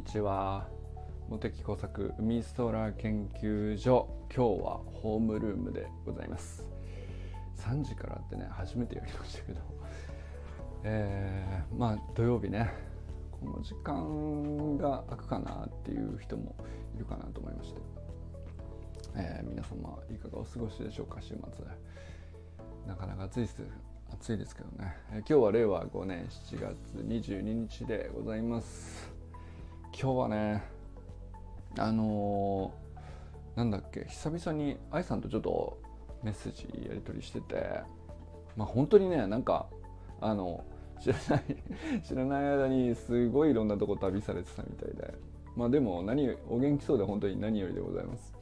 にちは。茂木工作海空研究所今日はホームルームでございます。3時からってね初めてやりましたけど。えー、まあ土曜日ね。この時間が空くかなっていう人もいるかなと思いまして、えー、皆様いかがお過ごしでしょうか週末。なかなか暑いです。暑いですけどね、えー、今日は令和5年7月22日でございます。今日はねあのー、なんだっけ久々に愛さんとちょっとメッセージやり取りしててまあ本当にねなんかあの知らない 知らない間にすごいいろんなとこ旅されてたみたいでまあでも何お元気そうで本当に何よりでございます、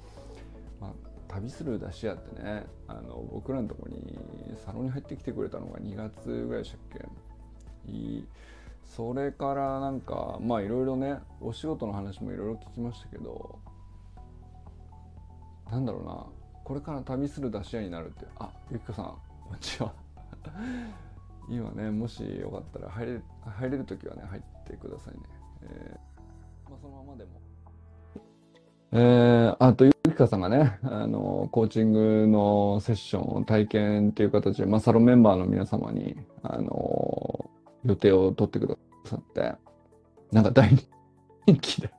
まあ、旅する出し屋ってねあの僕らのとこにサロンに入ってきてくれたのが2月ぐらいでしたっけ？いいそれからなんかまあいろいろねお仕事の話もいろいろ聞きましたけどなんだろうなこれから旅する出し屋になるってあゆきこさんこんにちは。今ねもしよかったら入れ入れる時はね入ってくださいね、えー、まあ、そのままでも。えー、あとゆきかさんがねあのコーチングのセッションを体験っていう形で、まあ、サロンメンバーの皆様にあの予定を取ってくださってなんか大人気で。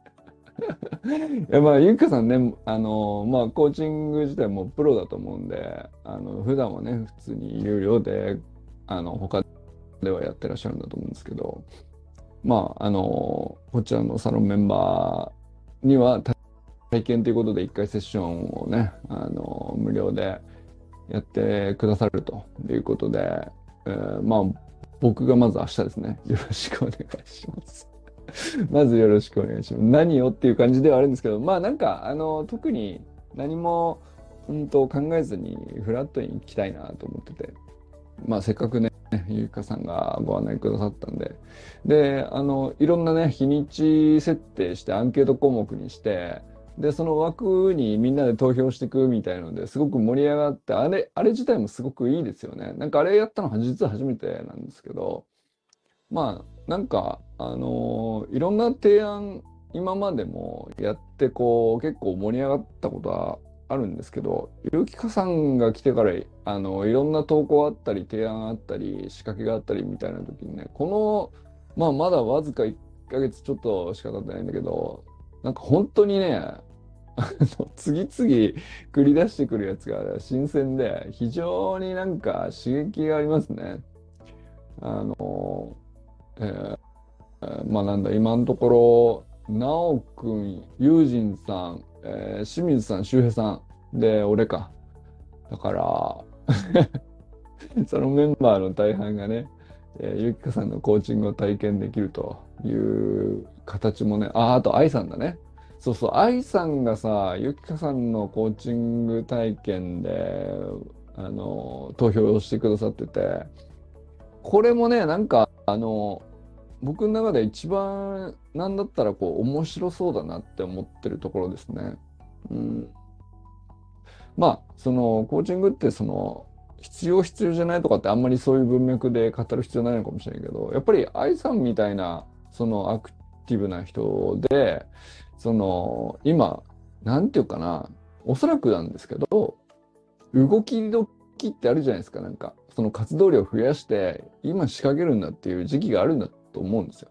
いやまあゆきかさんねあのまあコーチング自体もプロだと思うんであの普段はね普通に有料であの他ではやってらっしゃるんだと思うんですけどまああのこちらのサロンメンバーには体験ということで1回セッションをねあの無料でやってくださるということで、えー、まあ僕がまず明日ですね。よろしくお願いします。まずよろしくお願いします。何をっていう感じではあるんですけどまあなんかあの特に何も本当考えずにフラットに行きたいなと思ってて。まあ、せっかくね、ゆいかさんがご案内くださったんで、で、あの、いろんなね、日にち設定してアンケート項目にして、で、その枠にみんなで投票していくみたいのですごく盛り上がって、あれ、あれ自体もすごくいいですよね。なんかあれやったのは実は初めてなんですけど、まあ、なんか、あのいろんな提案、今までもやって、こう、結構盛り上がったことはあるんですけど、ゆきかさんが来てから、あの、いろんな投稿あったり、提案あったり、仕掛けがあったりみたいな時にね、この、まあ、まだわずか1ヶ月ちょっとしか経ってないんだけど、なんか本当にね、次々繰り出してくるやつが新鮮で、非常になんか刺激がありますね。あの、えー、まあなんだ、今のところ、なおくん、ゆうじんさん、えー、清水さん、周平さん、で、俺か。だから、そのメンバーの大半がね、えー、ゆきかさんのコーチングを体験できるという形もね、あ、あと愛さんだね。そうそう、愛さんがさ、ゆきかさんのコーチング体験で、あの、投票をしてくださってて、これもね、なんか、あの、僕の中で一番なんだったらこう面白そうだなって思ってるところですね。うん、まあそのコーチングってその必要必要じゃないとかってあんまりそういう文脈で語る必要ないのかもしれないけどやっぱり愛さんみたいなそのアクティブな人でその今なんていうかなおそらくなんですけど動き時ってあるじゃないですかなんかその活動量を増やして今仕掛けるんだっていう時期があるんだと思うんですよ。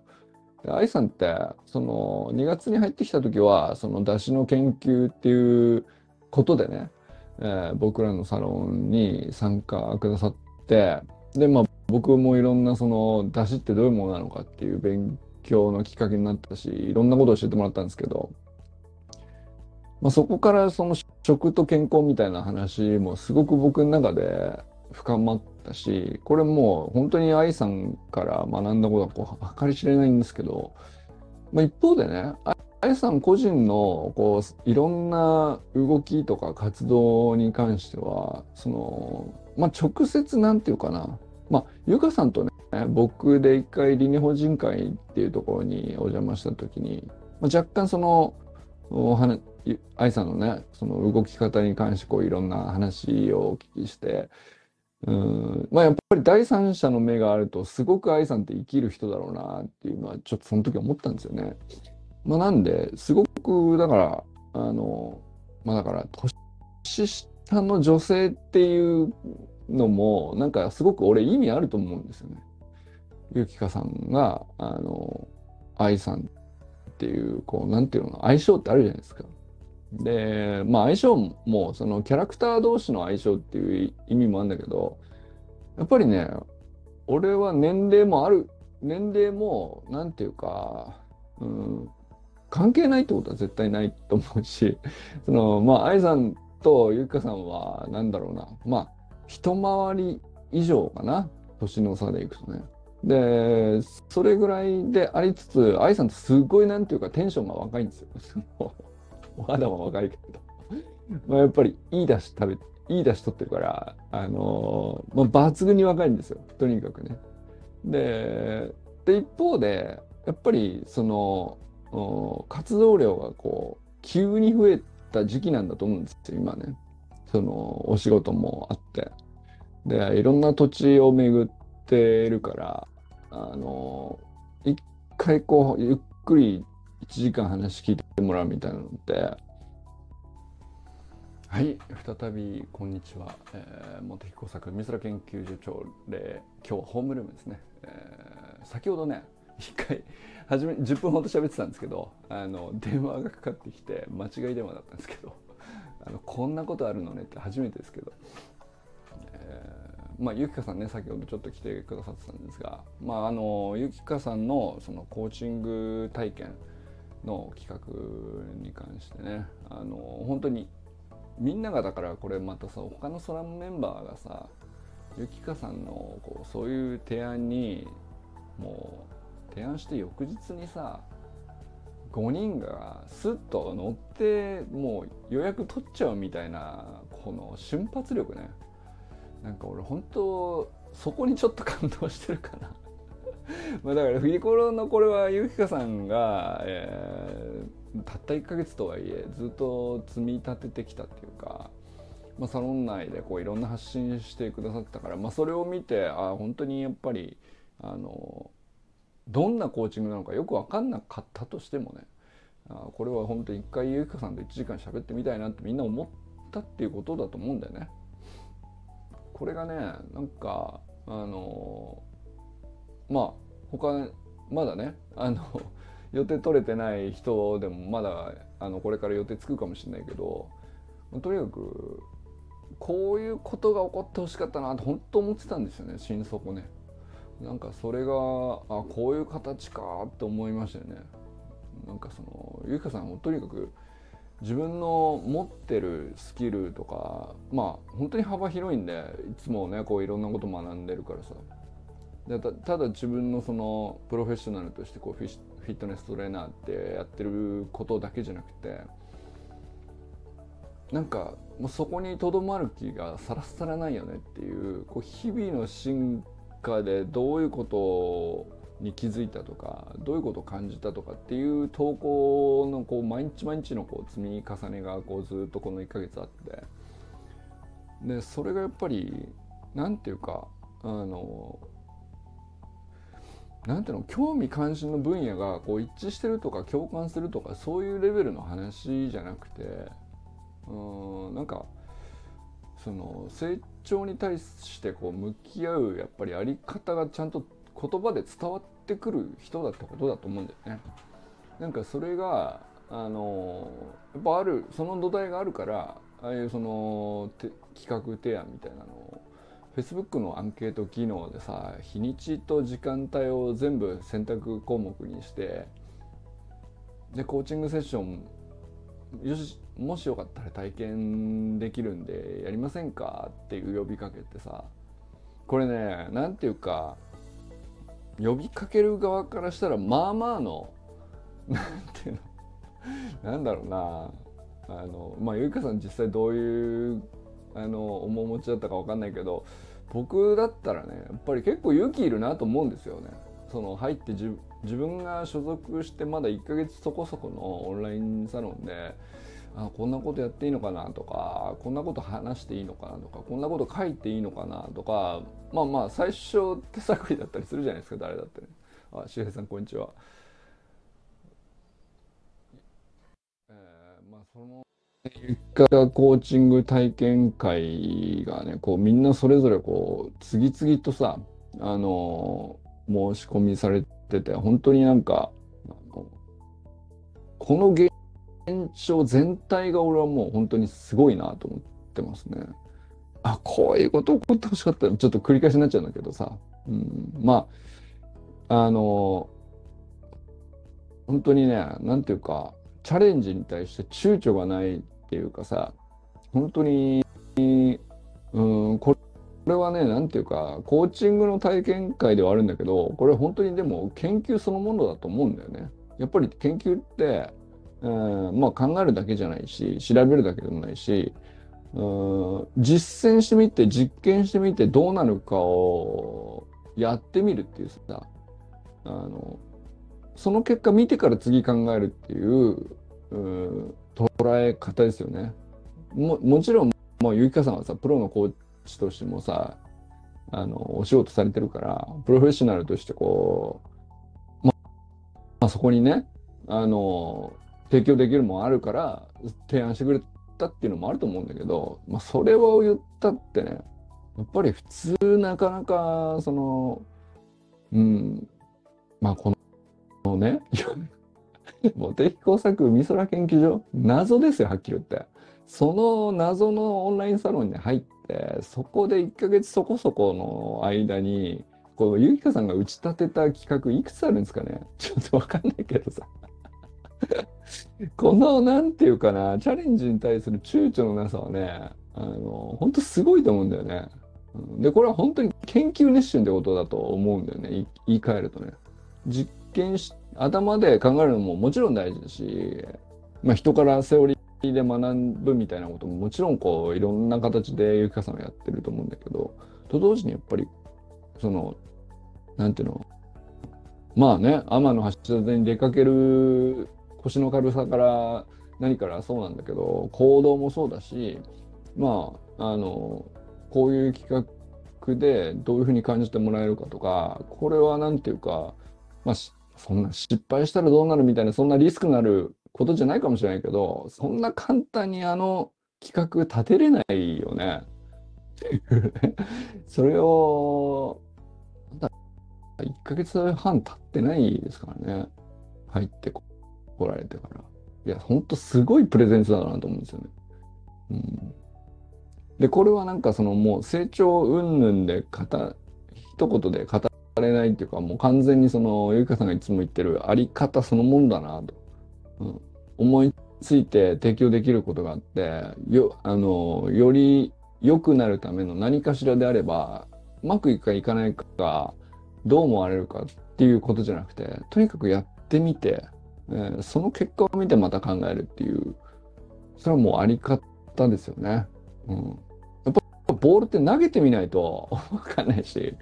で愛さんってその2月に入ってきた時はその出汁の研究っていうことでね、えー、僕らのサロンに参加くださってでまあ僕もいろんなその出汁ってどういうものなのかっていう勉強のきっかけになったしいろんなことを教えてもらったんですけど、まあ、そこからその食と健康みたいな話もすごく僕の中で深まったしこれもう本当に愛さんから学んだことはこう計り知れないんですけど、まあ、一方でね愛さん個人のこういろんな動きとか活動に関してはその、まあ、直接なんていうかなまあゆかさんとね僕で一回理ニ法人会っていうところにお邪魔した時に、まあ、若干その愛さんのねその動き方に関してこういろんな話をお聞きしてうんまあやっぱり第三者の目があるとすごく愛さんって生きる人だろうなっていうのはちょっとその時思ったんですよね。まあ、なんですごくだからあのまあだから年下の女性っていうのもなんかすごく俺意味あると思うんですよね。ゆきかさんがあの愛さんっていうこうなんていうの相性ってあるじゃないですか。でまあ相性もそのキャラクター同士の相性っていう意味もあるんだけどやっぱりね俺は年齢もある年齢もなんていうか、うん、関係ないってことは絶対ないと思うしそのまあ愛さんとゆきかさんはなんだろうなまあ一回り以上かな？年の差でいくとね。でそれぐらいでありつつ愛さんってすごいなんていうかテンションが若いんですよ。まだも若いけど。まあやっぱりいいだし食べいいだし取ってるからあのー、まあ、抜群に若いんですよとにかくね。でで一方でやっぱりその活動量がこう急に増えた時期なんだと思うんですよ今ね。そのお仕事もあって。でいろんな土地を巡っているからあの一回こうゆっくり1時間話聞いてもらうみたいなのってはい再びこんにちは、えー、茂木工作美空研究所長で今日はホームルームですね、えー、先ほどね一回初め10分ほど喋ってたんですけどあの電話がかかってきて間違い電話だったんですけど。あのこんなことあるのねって初めてですけど、えー、まあゆきかさんね先ほどちょっと来てくださってたんですがまああのゆきかさんのそのコーチング体験の企画に関してねあの本当にみんながだからこれまたさ他のソラムメンバーがさゆきかさんのこうそういう提案にもう提案して翌日にさ5人がスッと乗ってもう予約取っちゃうみたいなこの瞬発力ね。なんか俺本当そこにちょっと感動してるかな。まあだからフリコロのこれはゆきかさんが、えー、たった1ヶ月とはいえずっと積み立ててきたっていうか、まあ、サロン内でこういろんな発信してくださったから、まあ、それを見てあ本当にやっぱりあのどんなコーチングなのかよく分かんなかったとしてもねあこれは本当に一回ゆきかさんと1時間喋ってみたいなってみんな思ったっていうことだと思うんだよね。これがねなんかあのまあ他まだねあの 予定取れてない人でもまだあのこれから予定つくかもしれないけどとにかくこういうことが起こってほしかったなって本当思ってたんですよね心底ね。なんかそれがあこういう形かって思いましたよね。なんかそのゆきかさんもとにかく自分の持ってるスキルとかまあ本当に幅広いんでいつもねこういろんなこと学んでるからさでただ自分のそのプロフェッショナルとしてこうフィフィットネストレーナーってやってることだけじゃなくてなんかもうそこにとどまる気がさらさらないよねっていうこう日々の進でどういうことに気づいたとかどういうことを感じたとかっていう投稿のこう毎日毎日のこう積み重ねがこうずっとこの1ヶ月あって。でそれがやっぱり何て言うかあのなんていうの興味関心の分野がこう一致してるとか共感するとかそういうレベルの話じゃなくてうんなんかその成長に対してこう向き合うやっぱりあり方がちゃんと言葉で伝わってくる人だってことだと思うんだよね。なんかそれがあのやっぱあるその土台があるからああいうその企画提案みたいなのを Facebook のアンケート機能でさ日にちと時間帯を全部選択項目にしてでコーチングセッションよしもしよかったら体験できるんでやりませんかっていう呼びかけてさこれね何ていうか呼びかける側からしたらまあまあの 何ていうのなんだろうなあのまあゆいかさん実際どういうあの面持ちだったか分かんないけど僕だったらねやっぱり結構勇気いるなと思うんですよね。その入って自分が所属してまだ1ヶ月そこそこのオンラインサロンであこんなことやっていいのかなとかこんなこと話していいのかなとかこんなこと書いていいのかなとかまあまあ最初手探りだったりするじゃないですか誰だってね。あ周平さんこんにちは。え、まあその結果コーチング体験会がねこうみんなそれぞれこう次々とさあの申し込みされてて本当になんかこの現象全体が俺はもう本当にすごいなと思ってますね。あこういうこと起こってほしかったちょっと繰り返しになっちゃうんだけどさ、うん、まああの本当にねなんていうかチャレンジに対して躊躇がないっていうかさ本当に、うん、これれはねなんていうかコーチングの体験会ではあるんだけどこれ本当にでも研究そのものだと思うんだよね。やっぱり研究って、うん、まあ考えるだけじゃないし調べるだけでもないしうん実践してみて実験してみてどうなるかをやってみるっていうさあのその結果見てから次考えるっていう捉え方ですよね。ももちろんもうゆきかさんはさプロのコーチとしてもさあのお仕事されてるからプロフェッショナルとしてこう、ままあ、そこにねあの提供できるもんあるから提案してくれたっていうのもあると思うんだけど、まあ、それを言ったってねやっぱり普通なかなかそのうんまあこのね 茂木工作美空研究所謎ですよはっきり言って。その謎のオンラインサロンに入ってそこで1ヶ月そこそこの間にこうゆきかさんが打ち立てた企画いくつあるんですかね？ちょっとわかんないけどさ この、なんていうかな、チャレンジに対する躊躇のなさはね、あの、本当すごいと思うんだよね。で、これは本当に研究熱心ってことだと思うんだよね。言い換えるとね。実験し、頭で考えるのももちろん大事だし、まあ人からセオリで学ぶみたいなことももちろんこう、いろんな形でゆきかさんはやってると思うんだけど、と同時にやっぱり、その、なんていうの、まあね、天の橋立に出かける腰の軽さから何からそうなんだけど行動もそうだしまああのこういう企画でどういうふうに感じてもらえるかとかこれは何て言うかまあそんな失敗したらどうなるみたいなそんなリスクのあることじゃないかもしれないけどそんな簡単にあの企画立てれないよね。それを1ヶ月半経ってないですからね入ってこられてから。いや、ほんとすごいプレゼンスだなと思うんですよね。うん、で、これはなんかそのもう成長云々で語、一言で語られないっていうか、もう完全にその、ゆきかさんがいつも言ってるあり方そのもんだなと。うん、思いついて提供できることがあって、よ、あの、より良くなるための何かしらであれば、うまくいくかいかないか、どう思われるかっていうことじゃなくて、とにかくやってみて、えー、その結果を見てまた考えるっていう、それはもうあり方ですよね。うん。やっぱボールって投げてみないとわかんないし、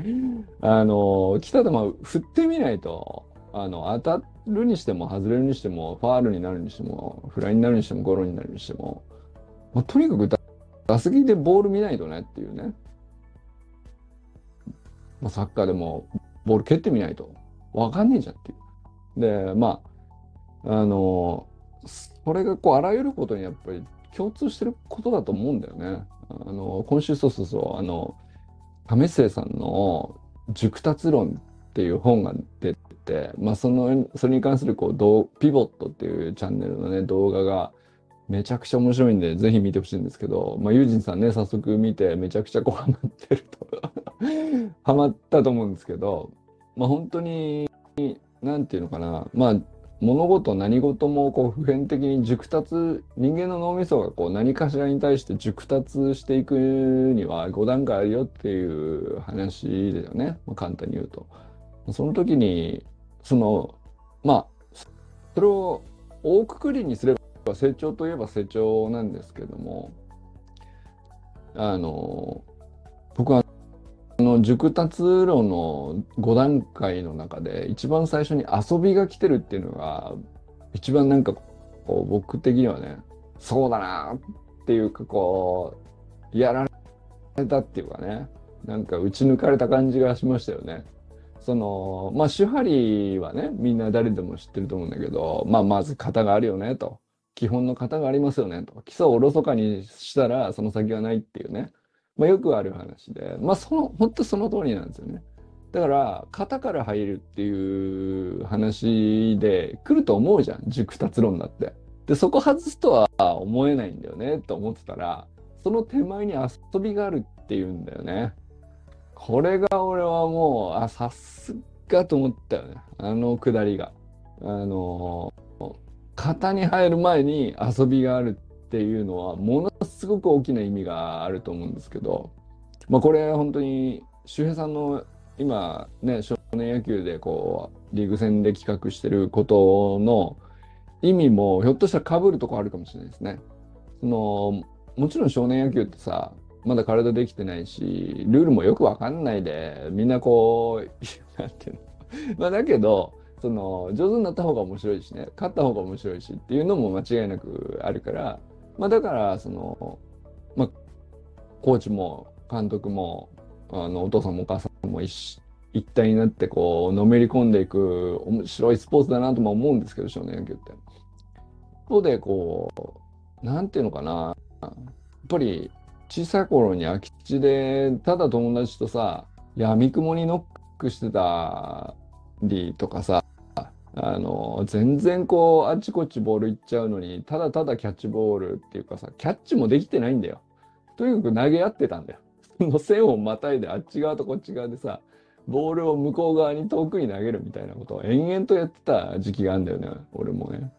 あの、来た球振ってみないと、あの、当たるにしても外れるにしても、ファールになるにしても、フライになるにしても、ゴロになるにしても、まあ、とにかく打席でボール見ないとねっていうね。まあ、サッカーでもボール蹴ってみないとわかんねえじゃんっていう。で、まあ、あのそれがこうあらゆることにやっぱり共通してることだと思うんだよね。あの今週そうそうそうあの為末さんの「熟達論」っていう本が出て、まあ、そのそれに関するこうどうピボットっていうチャンネルのね動画がめちゃくちゃ面白いんでぜひ見てほしいんですけど、まあ、ユージンさんね早速見てめちゃくちゃこうハマってると ハマったと思うんですけど、まあ、本当に何て言うのかなまあ物事何事もこう普遍的に熟達人間の脳みそがこう何かしらに対して熟達していくには5段階あるよっていう話だよね、まあ、簡単に言うと。その時にそのまあそれを大くくりにすれば成長といえば成長なんですけどもあの僕はあの熟達論の5段階の中で一番最初に遊びが来てるっていうのが一番なんかこう僕的にはねそうだなっていうかこうやられたっていうかねなんか打ち抜かれた感じがしましたよね。そのまあ手張はねみんな誰でも知ってると思うんだけどまあまず型があるよねと基本の型がありますよねと。基礎をおろそかにしたらその先はないっていうね。まあ、よくある話で、まあ、その、本当その通りなんですよね。だから、型から入るっていう話で来ると思うじゃん。熟達論だって。で、そこ外すとは思えないんだよね、と思ってたら、その手前に遊びがあるっていうんだよね。これが俺はもう、あ、さすがと思ったよね。あのくだりが。あの型に入る前に遊びがあるっていうのはものすごく大きな意味があると思うんですけど、まあ、これ本当に周平さんの今ね少年野球でこうリーグ戦で企画してることの意味もひょっとしたら被るとこあるかもしれないですね。そのもちろん少年野球ってさまだ体できてないしルールもよくわかんないでみんなこう なんていうのまあだけどその上手になった方が面白いしね勝った方が面白いしっていうのも間違いなくあるからまあだからそのまあコーチも監督もあのお父さんもお母さんも一一体になってこうのめり込んでいく面白いスポーツだなとも思うんですけど少年野球って。一方でこうなんていうのかなやっぱり小さい頃に空き地でただ友達とさやみくもにノックしてたりとかさあの全然こうあちこちボールいっちゃうのにただただキャッチボールっていうかさキャッチもできてないんだよ。とにかく投げ合ってたんだよ。その線をまたいであっち側とこっち側でさボールを向こう側に遠くに投げるみたいなことを延々とやってた時期があるんだよね俺もね。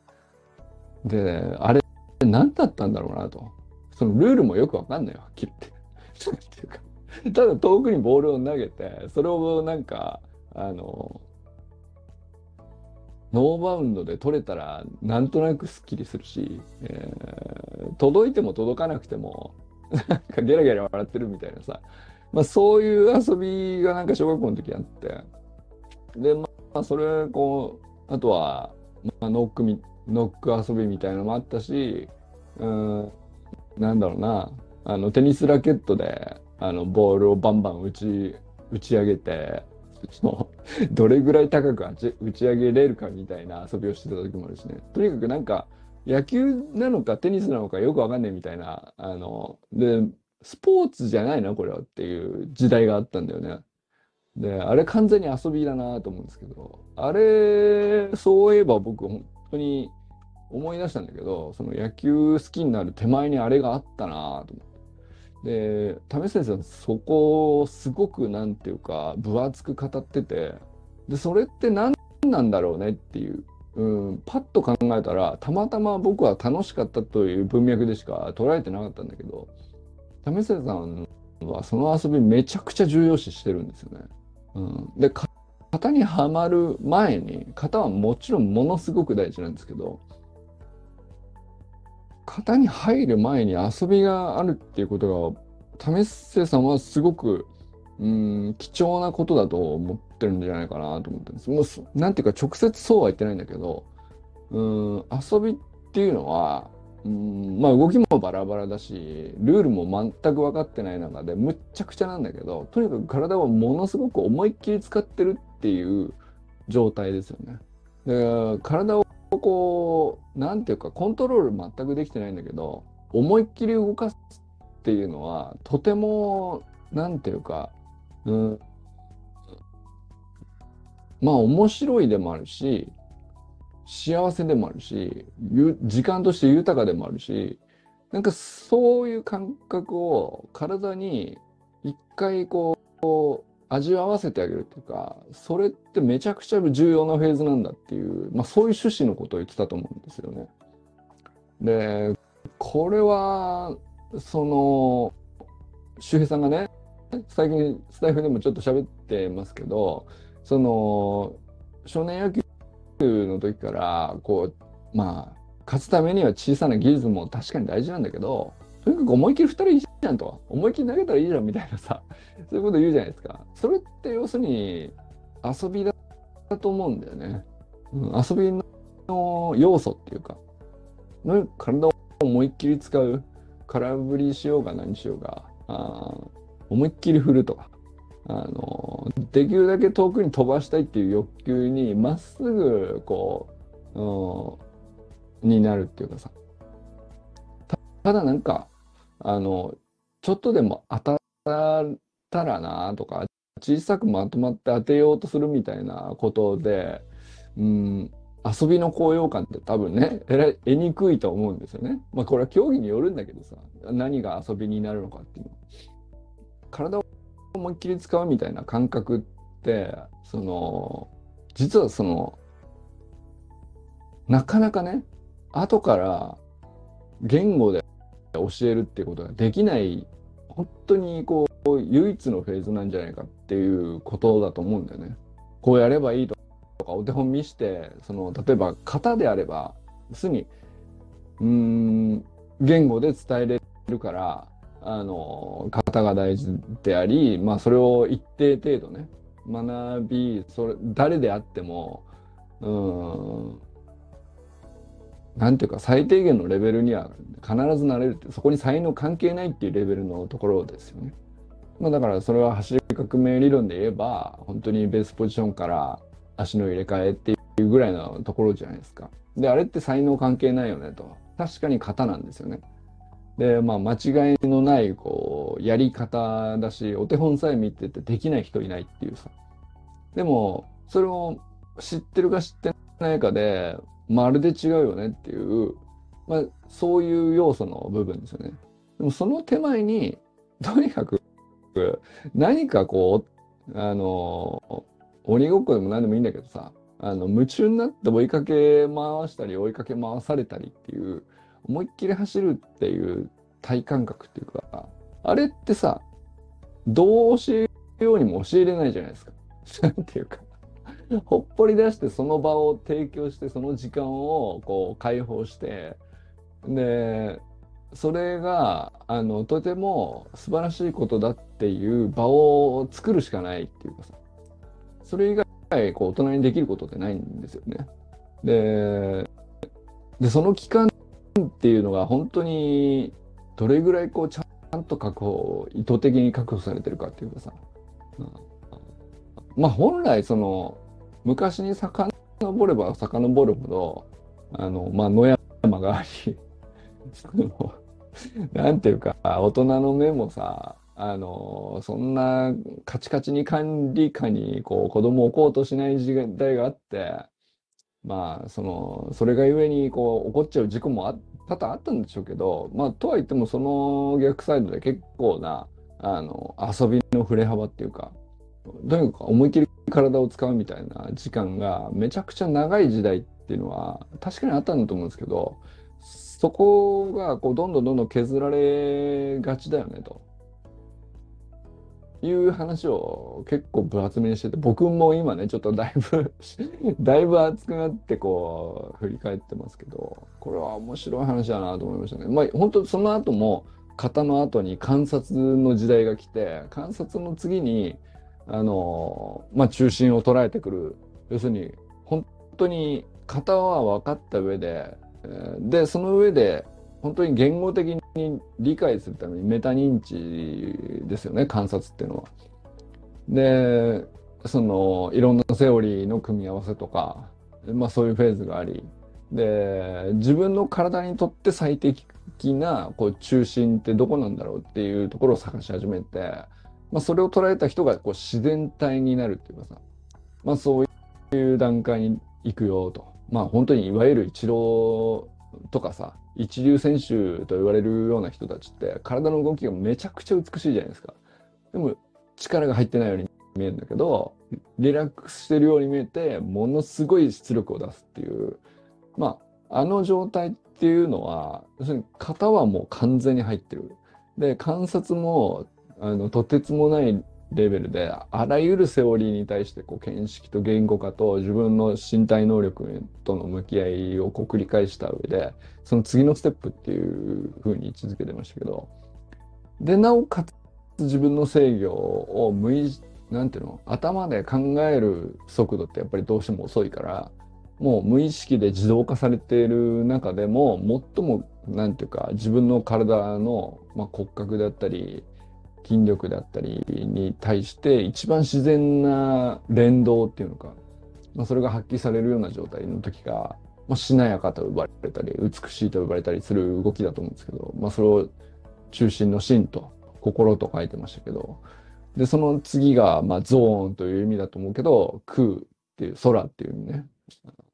であれ何だったんだろうなと。そのルールもよくわかんないわはって。っていうかただ遠くにボールを投げてそれをなんかあのノーバウンドで取れたらなんとなくすっきりするし、えー、届いても届かなくてもなんかゲラゲラ笑ってるみたいなさ、まあ、そういう遊びがなんか小学校の時あって。でまあそれこうあとは、まあ、ノックみノック遊びみたいなのもあったしうん。なんだろうなあのテニスラケットであのボールをバンバン打ち打ち上げてそのどれぐらい高く打ち上げれるかみたいな遊びをしてた時もあるしねとにかくなんか野球なのかテニスなのかよくわかんないみたいなあのでスポーツじゃないなこれはっていう時代があったんだよね。であれ完全に遊びだなと思うんですけどあれそういえば僕本当に思い出したんだけどその野球好きになる手前にあれがあったなと思って。で為先生はそこをすごくなんていうか分厚く語っててでそれって何なんだろうねっていう、うん、パッと考えたらたまたま僕は楽しかったという文脈でしか捉えてなかったんだけど為末さんはその遊びめちゃくちゃ重要視してるんですよね。うん、で型にはまる前に型はもちろんものすごく大事なんですけど型に入る前に遊びがあるっていうことが為末さんはすごくうん貴重なことだと思ってるんじゃないかなと思ってるんです。もうなんていうか直接そうは言ってないんだけどうん遊びっていうのはうんまあ動きもバラバラだしルールも全く分かってない中でむっちゃくちゃなんだけどとにかく体をものすごく思いっきり使ってるっていう状態ですよね。で体をこうなんていうかコントロール全くできてないんだけど思いっきり動かすっていうのはとてもなんていうか、うん、まあ面白いでもあるし幸せでもあるし時間として豊かでもあるしなんかそういう感覚を体に一回こう味わわせてあげるっていうかそれってめちゃくちゃ重要なフェーズなんだっていう、まあ、そういう趣旨のことを言ってたと思うんですよね。でこれはその周平さんがね最近スタイフでもちょっと喋ってますけどその少年野球の時からこうまあ勝つためには小さな技術も確かに大事なんだけどとにかく思いっきり2人じゃんと思いっきり投げたらいいじゃんみたいなさそういうこと言うじゃないですかそれって要するに遊びだと思うんだよね、うん、遊びの要素っていうか体を思いっきり使う空振りしようが何しようがあ思いっきり振るとかあのできるだけ遠くに飛ばしたいっていう欲求にまっすぐこう、うん、になるっていうかさただなんかあのちょっとでも当たったらなとか小さくまとまって当てようとするみたいなことで、うん、遊びの高揚感って多分ね得にくいと思うんですよね。まあこれは競技によるんだけどさ何が遊びになるのかっていうの。体を思いっきり使うみたいな感覚ってその実はそのなかなかね後から言語で教えるっていうことができない本当にこう唯一のフェーズなんじゃないかっていうことだと思うんだよね。こうやればいいとかお手本見してその例えば型であればすにうん言語で伝えれるからあの型が大事であり、まあ、それを一定程度ね学びそれ誰であってもうんなんていうか最低限のレベルには必ずなれるってそこに才能関係ないっていうレベルのところですよね。まあ、だからそれは走り革命理論で言えば本当にベースポジションから足の入れ替えっていうぐらいのところじゃないですか。であれって才能関係ないよねと確かに型なんですよね。でまあ間違いのないこうやり方だしお手本さえ見ててできない人いないっていうさ。でもそれを知ってるか知ってないかでまるで違うよねっていう、まあ、そういう要素の部分ですよね。でもその手前に、とにかく何かこう、あの、鬼ごっこでも何でもいいんだけどさ、あの、夢中になって追いかけ回したり追いかけ回されたりっていう、思いっきり走るっていう体感覚っていうか、あれってさ、どう教えるようにも教えれないじゃないですか。なんていうか ほっぽり出してその場を提供してその時間をこう解放してでそれがあのとても素晴らしいことだっていう場を作るしかないっていうかさそれ以外こう大人にできることってないんですよね。ででその期間っていうのが本当にどれぐらいこうちゃんと確保意図的に確保されてるかっていうかさ、うん、まあ本来その昔に遡れば遡るほど、あの、まあ、野山があり、その、なんていうか、大人の目もさ、あの、そんなカチカチに管理下に、こう、子供を置こうとしない時代があって、まあ、その、それがゆえに、こう、起こっちゃう事故もあ多々あったんでしょうけど、まあ、とは言っても、その逆サイドで結構な、あの、遊びの振れ幅っていうか、とにかく思い切り体を使うみたいな時間がめちゃくちゃ長い時代っていうのは確かにあったんだと思うんですけどそこがこうどんどんどんどん削られがちだよねという話を結構分厚めにしてて僕も今ねちょっとだいぶ だいぶ熱くなってこう振り返ってますけどこれは面白い話だなと思いましたね。まあ本当その後も型の後に観察の時代が来て観察の次にあの、まあ、中心を捉えてくる要するに本当に型は分かった上ででその上で本当に言語的に理解するためにメタ認知ですよね観察っていうのは。でそのいろんなセオリーの組み合わせとか、まあ、そういうフェーズがありで自分の体にとって最適なこう中心ってどこなんだろうっていうところを探し始めてまあ、それを捉えた人がこう自然体になるっていうかさ、まあ、そういう段階に行くよと。まあ本当にいわゆるイチローとかさ、一流選手と言われるような人たちって体の動きがめちゃくちゃ美しいじゃないですか。でも力が入ってないように見えるんだけど、リラックスしてるように見えて、ものすごい出力を出すっていう。まあ、あの状態っていうのは、要するに型はもう完全に入ってる。で、観察もあのとてつもないレベルであらゆるセオリーに対してこう見識と言語化と自分の身体能力との向き合いをこう繰り返した上でその次のステップっていうふうに位置づけてましたけど。でなおかつ自分の制御を無意なんていうの？頭で考える速度ってやっぱりどうしても遅いからもう無意識で自動化されている中でも最もなんていうか自分の体の、まあ、骨格であったり筋力だったりに対して一番自然な連動っていうのか、まあ、それが発揮されるような状態の時がまあ、しなやかと呼ばれたり美しいと呼ばれたりする動きだと思うんですけど、まあ、それを中心の心と心と書いてましたけどでその次が、まあ、ゾーンという意味だと思うけど空っていう空っていう意味ね。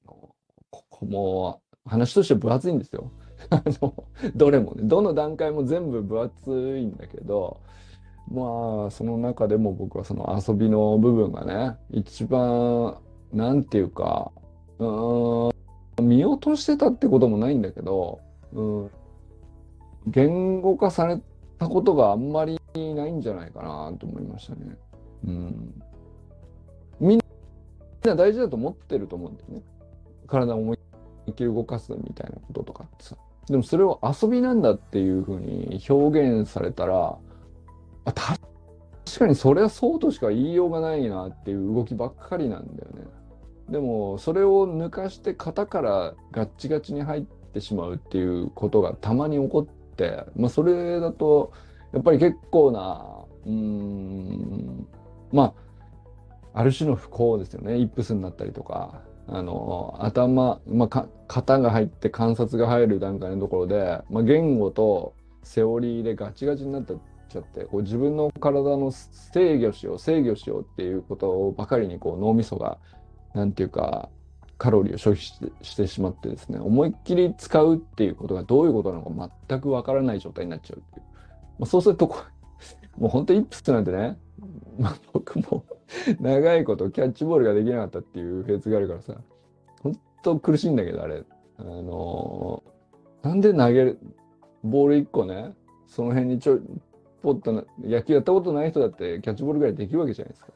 ここも話として分厚いんですよ。あのどれもねどの段階も全部分厚いんだけどまあその中でも僕はその遊びの部分がね一番なんていうかうん見落としてたってこともないんだけど、うん、言語化されたことがあんまりないんじゃないかなと思いましたね。うん、みんな大事だと思ってると思うんだよね。体を思いっきり動かすみたいなこととかってさ。でもそれを遊びなんだっていうふうに表現されたら、あ確かにそれはそうとしか言いようがないなっていう動きばっかりなんだよね。でもそれを抜かして型からガッチガチに入ってしまうっていうことがたまに起こって、まあ、それだとやっぱり結構なうんまあある種の不幸ですよねイップスになったりとかあの頭、まあ、型が入って観察が入る段階のところで、まあ、言語とセオリーでガチガチになったちゃってこう自分の体の制御しよう制御しようっていうことばかりにこう脳みそがなんていうか、カロリーを消費してしてしまってですね、思いっきり使うっていうことがどういうことなのか全くわからない状態になっちゃうっていう。まあ、そうするとこ、もう本当イップスなんてね、まあ、僕も 長いことキャッチボールができなかったっていうフェーズがあるからさ、本当苦しいんだけど、あれ。あのー、なんで投げる、ボール1個ね、その辺にちょ、ポッと野球やったことない人だってキャッチボールぐらいできるわけじゃないですか。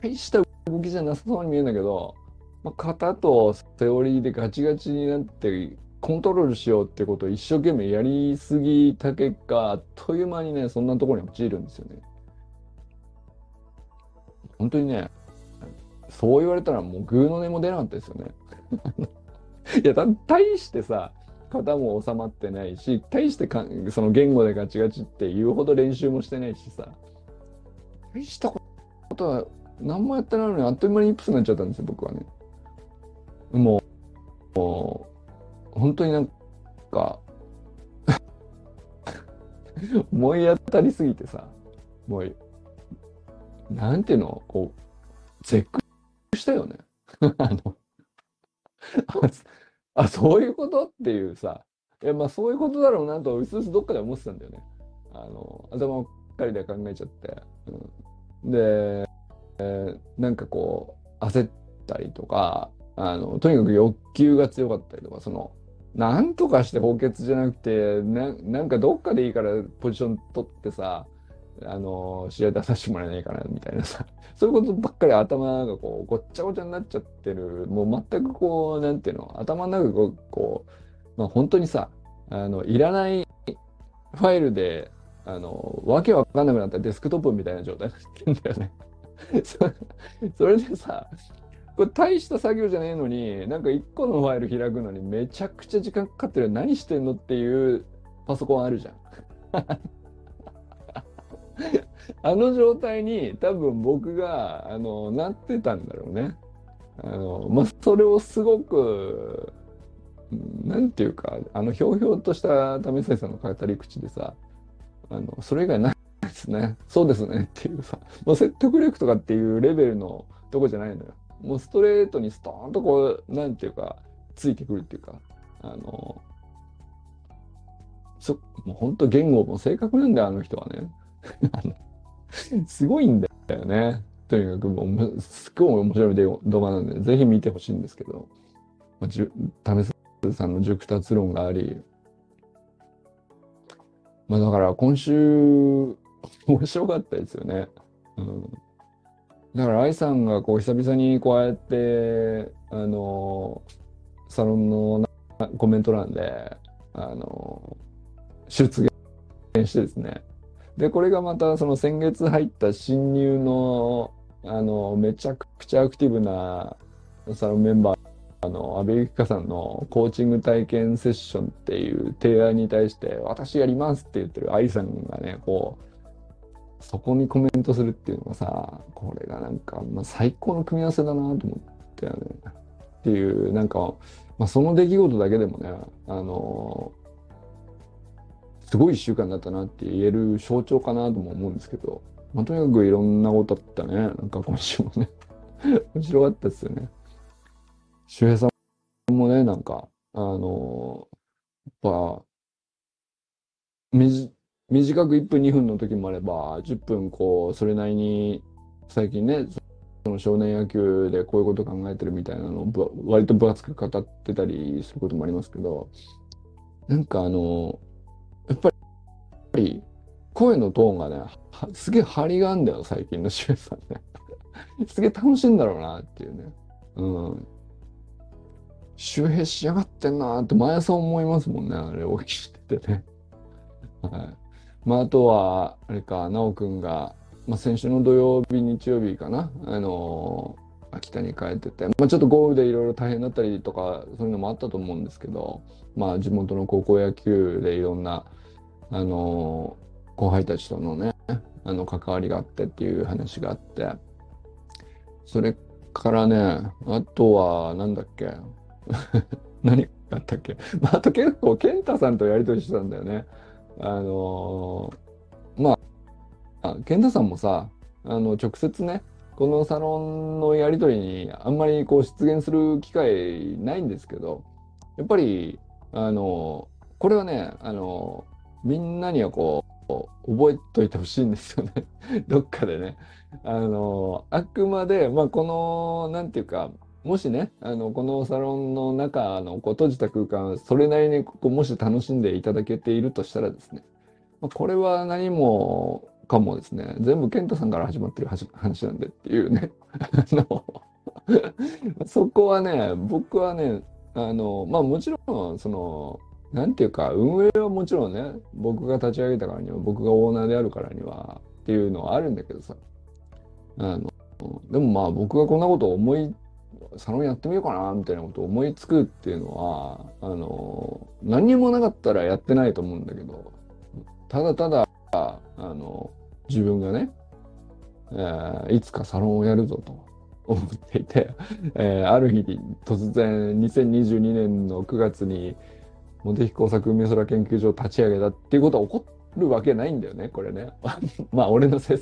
大した動きじゃなさそうに見えるんだけど、まあ、型とセオリーでガチガチになってコントロールしようってことを一生懸命やりすぎた結果あっという間にねそんなところに陥るんですよね。本当にねそう言われたらもうグーの音も出なかったですよね。いや大してさ型も収まってないし大してかその言語でガチガチって言うほど練習もしてないしさ大したことは何もやってないのにあっという間にイップスになっちゃったんですよ、僕はね。もう、もう本当になんか思い当たりすぎてさ、もう、なんていうの、こう、絶句したよね。あのあ、そういうこと？っていうさ、いや、まあそういうことだろうなと、うすうすどっかで思ってたんだよね。あの、頭ばっかりで考えちゃって。うん、で、えー、なんかこう焦ったりとかあのとにかく欲求が強かったりとかそのなんとかして補欠じゃなくてななんかどっかでいいからポジション取ってさあの試合出させてもらえないかなみたいなさ そういうことばっかり頭がこうごっちゃごちゃになっちゃってるもう全くこうなんていうの頭の中がこう、まあ、本当にさあのいらないファイルであのわけわかんなくなったデスクトップみたいな状態になってんだよね。それでさこれ大した作業じゃねえのになんか1個のファイル開くのにめちゃくちゃ時間かかってる何してんのっていうパソコンあるじゃん。あの状態に多分僕があのなってたんだろうね。あのまあ、それをすごくなんていうかあのひょうひょうとした為末さんの語り口でさあのそれ以外ないですね。そうですねっていうさ、もう説得力とかっていうレベルのとこじゃないのよ。もうストレートにストーンとこう、なんていうか、ついてくるっていうか、あの、そもう本当言語も正確なんだよ、あの人はね。すごいんだよね。とにかくもう、すっごい面白い動画なんで、ぜひ見てほしいんですけど、まあ、じゅ為末さんの熟達論があり、まあだから今週面白かったですよね。うん、だから愛さんがこう久々にこうやってあのサロンのコメント欄であの出現してですねでこれがまたその先月入った新入のあのめちゃくちゃアクティブなサロンメンバーあの、安倍ゆきかさんのコーチング体験セッションっていう提案に対して、私やりますって言ってる愛さんがね、こう、そこにコメントするっていうのがさ、これがなんか、まあ、最高の組み合わせだなと思ってね。っていう、なんか、まあ、その出来事だけでもね、あのすごい1週間だったなって言える象徴かなとも思うんですけど、まあ、とにかくいろんなことあったね。なんか今週もね 面白かったですよね。周平さんもね、なんか、あのー、やっぱ、短く1分2分の時もあれば、10分こう、それなりに、最近ね、その少年野球でこういうこと考えてるみたいなのを割と分厚く語ってたりすることもありますけど、なんかあの、やっぱり声のトーンがね、すげえ張りがあるんだよ、最近の周さんね。すげえ楽しいんだろうなっていうね。うん。周平しやがってんなって毎朝思いますもんね、あれ起きててね。はい。まあ、あとは、あれか、奈くんが、まあ、先週の土曜日、日曜日かな、あのー、秋田に帰ってて、まあ、ちょっと豪雨でいろいろ大変だったりとか、そういうのもあったと思うんですけど、まあ、地元の高校野球でいろんな、あの、後輩たちとのね、あの、関わりがあってっていう話があって、それからね、あとは、なんだっけ、何があったっけ、まあ、と結構、健太さんとやりとりしてたんだよね。あの、まあ、健太さんもさ、あの、直接ね、このサロンのやりとりにあんまりこう出現する機会ないんですけど、やっぱり、あの、これはね、あの、みんなにはこう、覚えといてほしいんですよね。どっかでね。あの、あくまで、まあ、この、なんていうか、もしね、あの、このサロンの中のこう閉じた空間、それなりにこうもし楽しんでいただけているとしたらですね、まあ、これは何もかもですね、全部健太さんから始まってる話なんでっていうね、あのそこはね、僕はね、あの、まあもちろん、その、なんていうか、運営はもちろんね、僕が立ち上げたからには、僕がオーナーであるからには、っていうのはあるんだけどさ、あの、でもまあ僕がこんなことを思いサロンやってみようかなみたいなことを思いつくっていうのはあの何にもなかったらやってないと思うんだけどただただあの自分がね、えー、いつかサロンをやるぞと思っていて、えー、ある日突然2022年の9月に茂木工作海空研究所を立ち上げたっていうことは起こるわけないんだよねこれね。まあ俺の性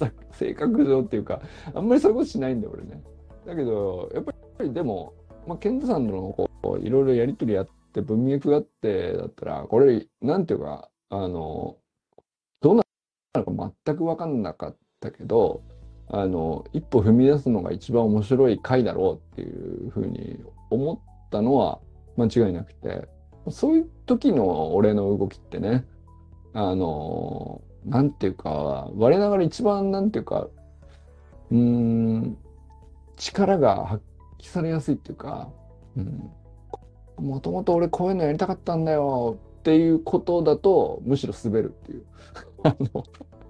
格上っていうかあんまりそういうことしないんだよ俺ね。だけどやっぱりでも、まあ、ケントさんのこういろいろやり取りやって文脈があってだったらこれなんていうかあのどうなるか全く分かんなかったけどあの一歩踏み出すのが一番面白い回だろうっていうふうに思ったのは間違いなくて。そういう時の俺の動きってねあのなんていうか我ながら一番なんていうかうーん力が発揮されやすいっていうか、うん、もともと俺こういうのやりたかったんだよっていうことだとむしろ滑るっていう。あの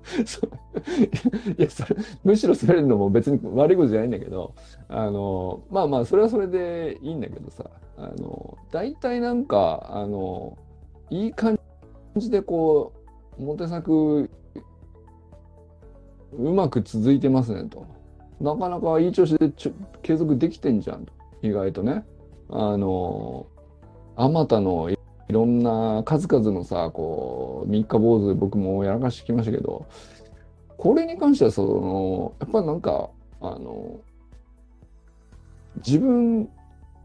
いやそれむしろ滑るのも別に悪いことじゃないんだけどあのまあまあそれはそれでいいんだけどさあの大体なんかあのいい感じでこうモテ作うまく続いてますねと。なかなかいい調子でちょ継続できてんじゃんと意外とねあのあまたのいろんな数々のさこう三日坊主僕もやらかしてきましたけどこれに関してはそのやっぱなんかあの自分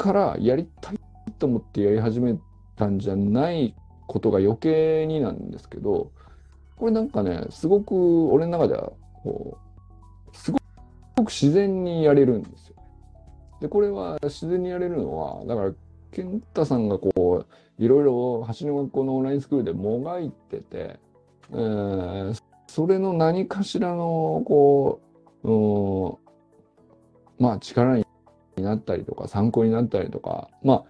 からやりたいと思ってやり始めたんじゃないことが余計になんですけどこれなんかねすごく俺の中ではこうすごく自然にやれるんですよ。で、これは自然にやれるのは、だから、健太さんがこう、いろいろ橋の学校のオンラインスクールでもがいてて、えー、それの何かしらの、こう、うん、まあ力にになったりとか、参考になったりとか、ま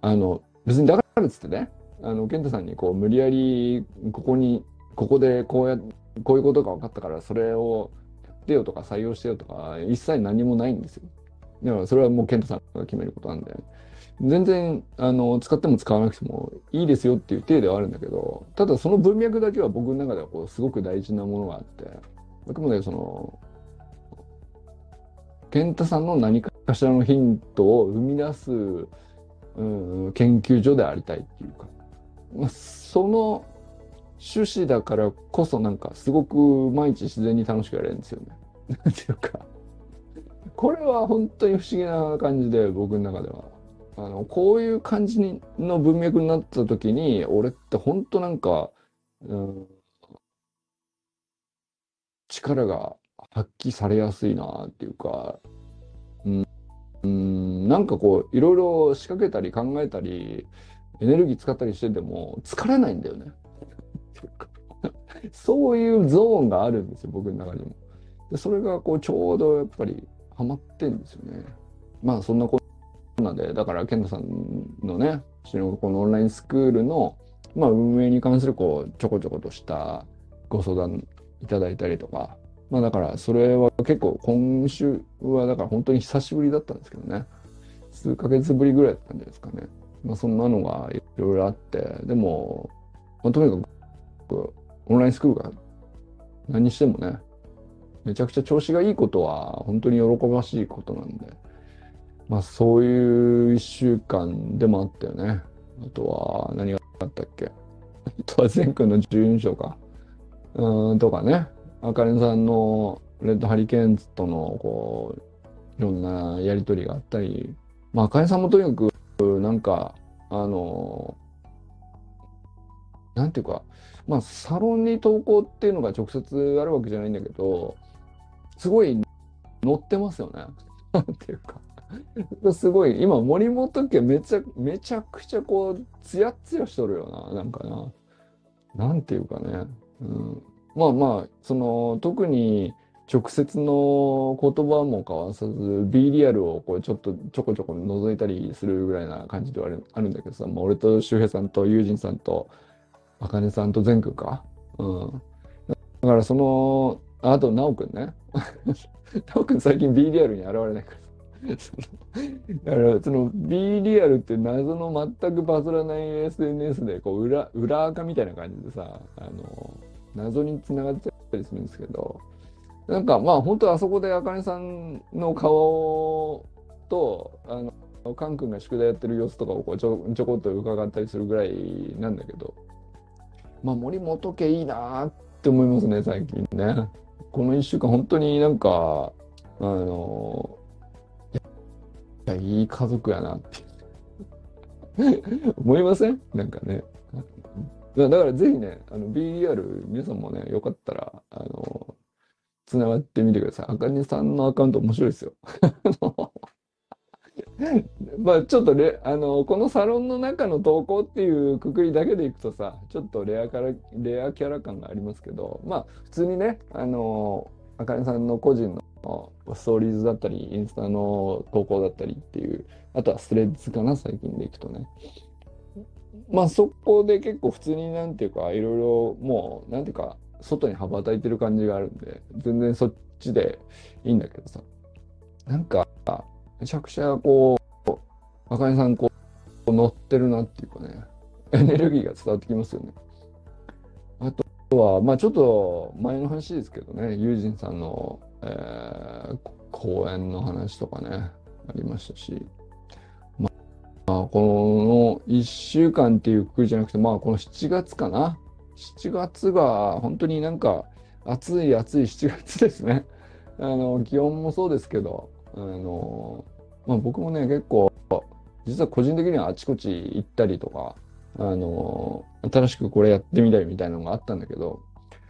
あ、あの、別にだからっつってね、あの、健太さんにこう、無理やり、ここに、ここでこうや、こういうことが分かったから、それをやってよとか採用してよとか一切何もないんですよ。だからそれはもう健太さんが決めることなんで、全然あの使っても使わなくてもいいですよっていう体ではあるんだけど、ただその文脈だけは僕の中ではこうすごく大事なものがあって、あくまでその、健太さんの何かかしらのヒントを生み出すうん、研究所でありたいっていうか、まあ、その趣旨だからこそなんかすごく毎日自然に楽しくやれるんですよね。なんていうか、これは本当に不思議な感じで僕の中では。あのこういう感じにの文脈になった時に俺って本当なんか、うん、力が発揮されやすいなっていうか、うん、なんかこういろいろ仕掛けたり考えたりエネルギー使ったりしてても疲れないんだよね。そういうゾーンがあるんですよ僕の中にも。でそれがこうちょうどやっぱりハマってんですよね。まあそんなことなんで、だから健太さんのね、このオンラインスクールの、まあ、運営に関するこうちょこちょことしたご相談いただいたりとか、まあだからそれは結構今週はだから本当に久しぶりだったんですけどね、数ヶ月ぶりぐらいだったんですかね。まあそんなのがいろいろあって、でも、まあ、とにかくオンラインスクールが何にしてもね、めちゃくちゃ調子がいいことは本当に喜ばしいことなんで、まあそういう一週間でもあったよね。あとは何があったっけあとは全君の準優勝か。うんとかね。あかねさんのレッドハリケーンズとのこういろんなやりとりがあったり、まあ、あかねさんもとにかくなんかあのなんていうかまあサロンに投稿っていうのが直接あるわけじゃないんだけどすごい乗ってますよね。なんていうかすごい、今、森本家めちゃ、めちゃくちゃこう、つやつやしとるよな、なんかな。なんていうかね。うん、まあまあ、その、特に直接の言葉も交わさず、B リアルをこう、ちょっとちょこちょこ覗いたりするぐらいな感じではあるんだけどさ、まあ、俺と周平さんと友人さんと、あかねさんと善くか。うん。だからその、あと、なおくんね。なおくん最近 B リアルに現れないから。だからその B リアルって謎の全くバズらない SNS でこう裏裏垢みたいな感じでさあの謎につながっちゃったりするんですけどなんかまあ本当あそこであかねさんの顔とあのカン君が宿題やってる様子とかをこうちょちょこっと伺ったりするぐらいなんだけどまあ森本家いいなって思いますね最近ね。この1週間本当になんかあのや、いい家族やなって思いません？なんかね。だからぜひね、あの BDR 皆さんもね、よかったら、あの、つながってみてください。あかねさんのアカウント面白いですよ。まあちょっとレあのこのサロンの中の投稿っていうくくりだけでいくとさちょっとレアキャラレアキャラ感がありますけどまあ普通にねあのあかねさんの個人のストーリーズだったり、インスタの投稿だったりっていう、あとはスレッズかな、最近でいくとね。まあそこで結構普通になんていうか、いろいろもう、なんていうか、外に羽ばたいてる感じがあるんで、全然そっちでいいんだけどさ。なんか、めちゃくちゃこう、赤井さんこう、乗ってるなっていうかね、エネルギーが伝わってきますよね。あとは、まあちょっと前の話ですけどね、ユージンさんのえー、公演の話とかね、ありましたし、あ、この1週間っていうくじゃなくて、まあ、この7月かな？7月が本当になんか暑い暑い7月ですね。あの、気温もそうですけど、あの、まあ僕もね、結構、実は個人的にはあちこち行ったりとか、あの、新しくこれやってみたいみたいなのがあったんだけど、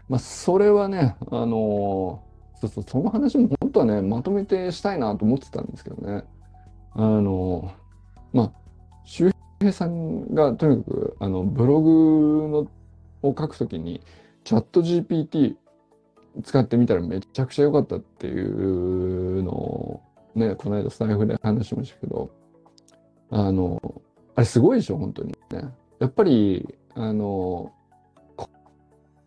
まあそれはね、あの、そうそう、その話も本当はね、まとめてしたいなと思ってたんですけどね。あの、まあ、周平さんがとにかく、あの、ブログのを書くときに、チャット GPT 使ってみたらめちゃくちゃ良かったっていうのを、ね、この間スタイフで話しましたけど、あの、あれすごいでしょ、本当にね。やっぱり、あの、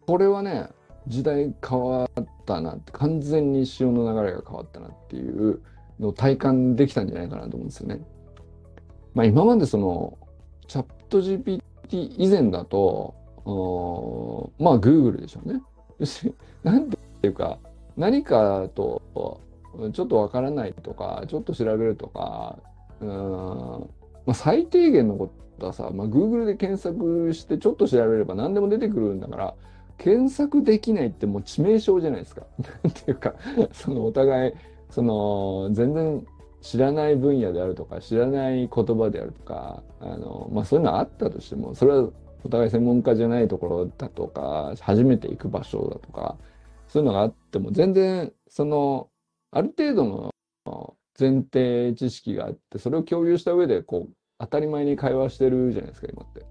これはね、時代変わったなって完全に潮の流れが変わったなっていうのを体感できたんじゃないかなと思うんですよね。まあ、今までそのチャット GPT 以前だとまあ Google でしょうね。なんていうか何かとちょっとわからないとかちょっと調べるとかうんまあ、最低限のことはさ、まあ、Google で検索してちょっと調べれば何でも出てくるんだから検索できないってもう致命傷じゃないですか。っていうかそのお互いその全然知らない分野であるとか知らない言葉であるとかあの、まあ、そういうのあったとしてもそれはお互い専門家じゃないところだとか初めて行く場所だとかそういうのがあっても全然そのある程度の前提知識があってそれを共有した上でこう当たり前に会話してるじゃないですか今って。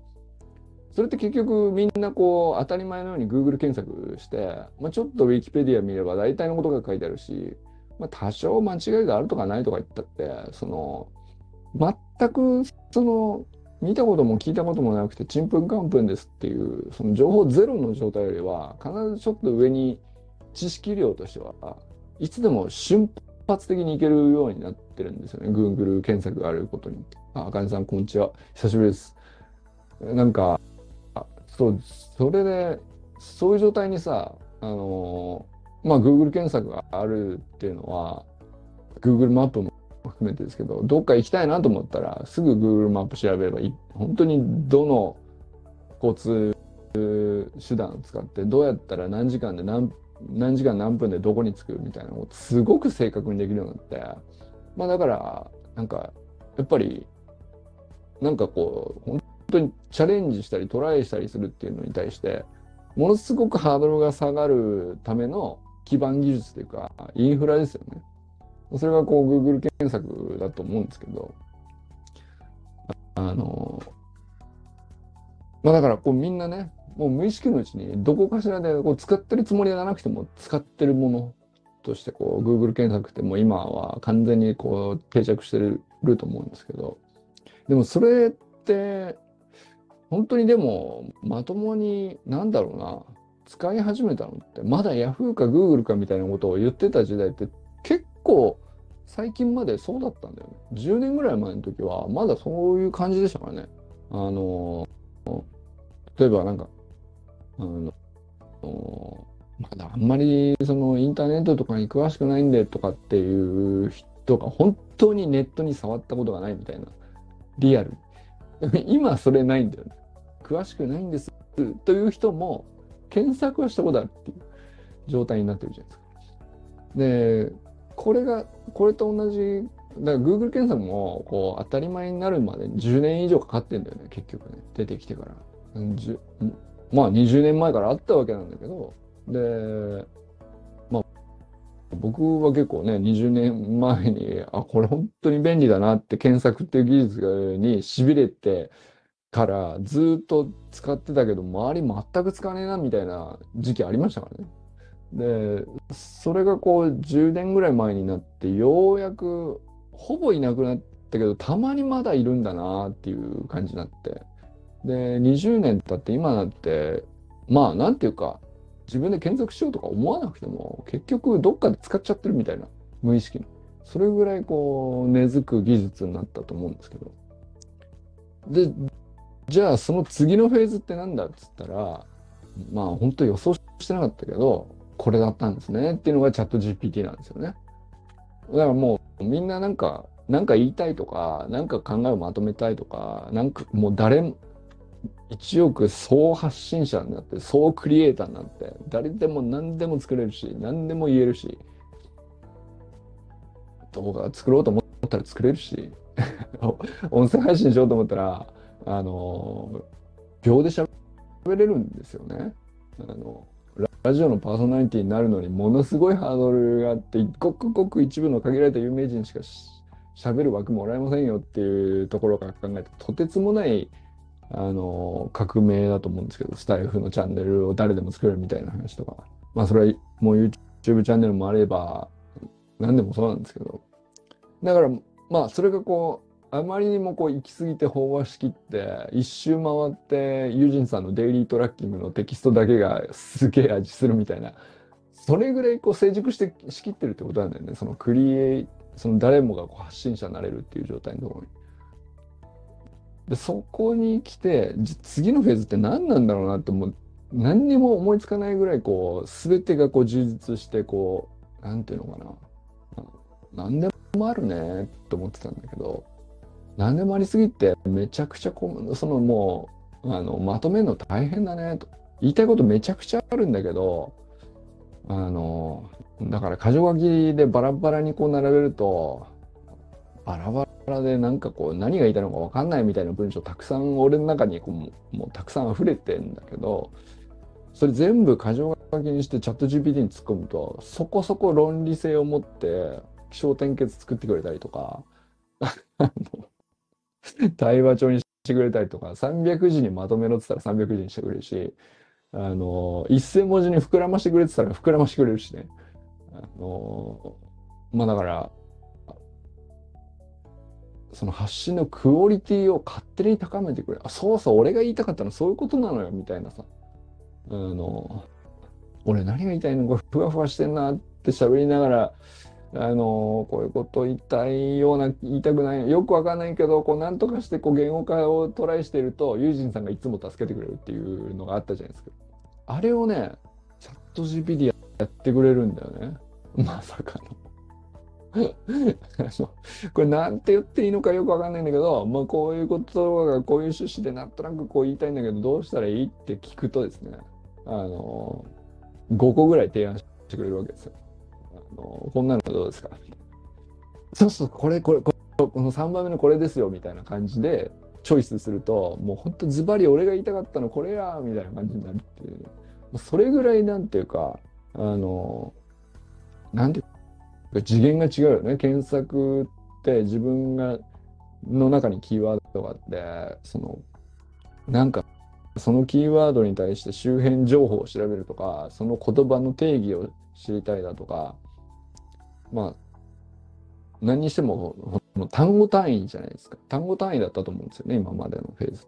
それって結局みんなこう当たり前のように Google 検索して、まあ、ちょっと Wikipedia 見れば大体のことが書いてあるしまあ、多少間違いがあるとかないとか言ったってその全くその見たことも聞いたこともなくてちんぷんかんぷんですっていうその情報ゼロの状態よりは必ずちょっと上に知識量としてはいつでも瞬発的にいけるようになってるんですよね。Google 検索があることに。ああかねさんこんにちは。久しぶりです。なんかそうそれでそういう状態にさあのーまあ Google 検索があるっていうのは Google マップも含めてですけどどっか行きたいなと思ったらすぐ Google マップ調べればいい。本当にどの交通手段を使ってどうやったら何時間で何何時間何分でどこに着くみたいなのをすごく正確にできるようになって。まあだからなんかやっぱりなんかこう本当にチャレンジしたりトライしたりするっていうのに対してものすごくハードルが下がるための基盤技術というか、インフラですよね。それがこう Google 検索だと思うんですけど、あの、まあだからこうみんなね、もう無意識のうちにどこかしらでこう使ってるつもりがなくても使ってるものとしてこう Google 検索ってもう今は完全にこう定着してると思うんですけど、でもそれって本当にでもまともになんだろうな、使い始めたのってまだ Yahoo か Google かみたいなことを言ってた時代って結構最近までそうだったんだよね。10年ぐらい前の時はまだそういう感じでしたからね。あの例えばなんかあのまだあんまりそのインターネットとかに詳しくないんでとかっていう人が本当にネットに触ったことがないみたいなリアル今それないんだよね詳しくないんですという人も検索はしたことあるっていう状態になってるじゃないですか。で、これが、これと同じ、だから Google 検索もこう当たり前になるまで10年以上かかってんだよね、結局ね。出てきてから。まあ20年前からあったわけなんだけど、で、まあ僕は結構ね、20年前に、あ、これ本当に便利だなって検索っていう技術に痺れて、からずっと使ってたけど周り全く使わねえなみたいな時期ありましたからね。でそれがこう10年ぐらい前になってようやくほぼいなくなったけどたまにまだいるんだなっていう感じになって。で20年経って今なってまあなんていうか自分で検索しようとか思わなくても結局どっかで使っちゃってるみたいな無意識にそれぐらいこう根付く技術になったと思うんですけど。でじゃあその次のフェーズって何だっつったらまあ本当予想してなかったけどこれだったんですねっていうのがチャット GPT なんですよね。だからもうみんななんか何か言いたいとか何か考えをまとめたいとかなんかもう誰も一億総発信者になって総クリエイターになって誰でも何でも作れるし何でも言えるし動画作ろうと思ったら作れるし 音声配信しようと思ったらあの秒で喋れるんですよね。あのラジオのパーソナリティになるのにものすごいハードルがあってごくごく一部の限られた有名人しかしゃべる枠もらえませんよっていうところから考えてとてつもないあの革命だと思うんですけどスタイフのチャンネルを誰でも作れるみたいな話とかまあそれはもう YouTube チャンネルもあれば何でもそうなんですけどだからまあそれがこうあまりにもこう行き過ぎて飽和しきって一周回ってユージンさんのデイリートラッキングのテキストだけがすげえ味するみたいな。それぐらいこう成熟してしきってるってことなんだよね。そのクリエイその誰もがこう発信者になれるっていう状態のところに。でそこに来て次のフェーズって何なんだろうなってもう。何にも思いつかないぐらいこう全てがこう充実してこう何ていうのかな。何でもあるねと思ってたんだけど。何でもありすぎてめちゃくちゃこそのもうあのまとめるの大変だねと。言いたいことめちゃくちゃあるんだけどあのだから箇条書きでバラバラにこう並べるとバラバラでなんかこう何が言いたいのか分かんないみたいな文章たくさん俺の中にこうもうたくさん溢れてんだけどそれ全部箇条書きにしてチャット GPT に突っ込むとそこそこ論理性を持って気象転結作ってくれたりとか。対話帳にしてくれたりとか300字にまとめろって言ったら300字にしてくれるしあの1000文字に膨らましてくれって言ったら膨らましてくれるしね。あのまあだからその発信のクオリティを勝手に高めてくれあそうそう俺が言いたかったのそういうことなのよみたいなさ。あの俺何が言いたいの？かふわふわしてんなって喋りながらあのこういうこと言いたいような言いたくないよくわかんないけどこう何とかしてこう言語化をトライしてるとユージンさんがいつも助けてくれるっていうのがあったじゃないですか。あれをねチャット GPT やってくれるんだよね。まさかの。これなんて言っていいのかよくわかんないんだけど、まあ、こういうことがこういう趣旨でなんとなくこう言いたいんだけどどうしたらいいって聞くとですねあの5個ぐらい提案してくれるわけですよ。のこんなのどうですか？そうそうこれこれこの3番目のこれですよみたいな感じでチョイスするともうほんとズバリ俺が言いたかったのこれやみたいな感じになるっていうそれぐらいなんていうかあのなんていうか次元が違うよね。検索って自分がの中にキーワードがあってそのなんかそのキーワードに対して周辺情報を調べるとかその言葉の定義を知りたいだとかまあ何にしても単語単位じゃないですか単語単位だったと思うんですよね今までのフェーズ。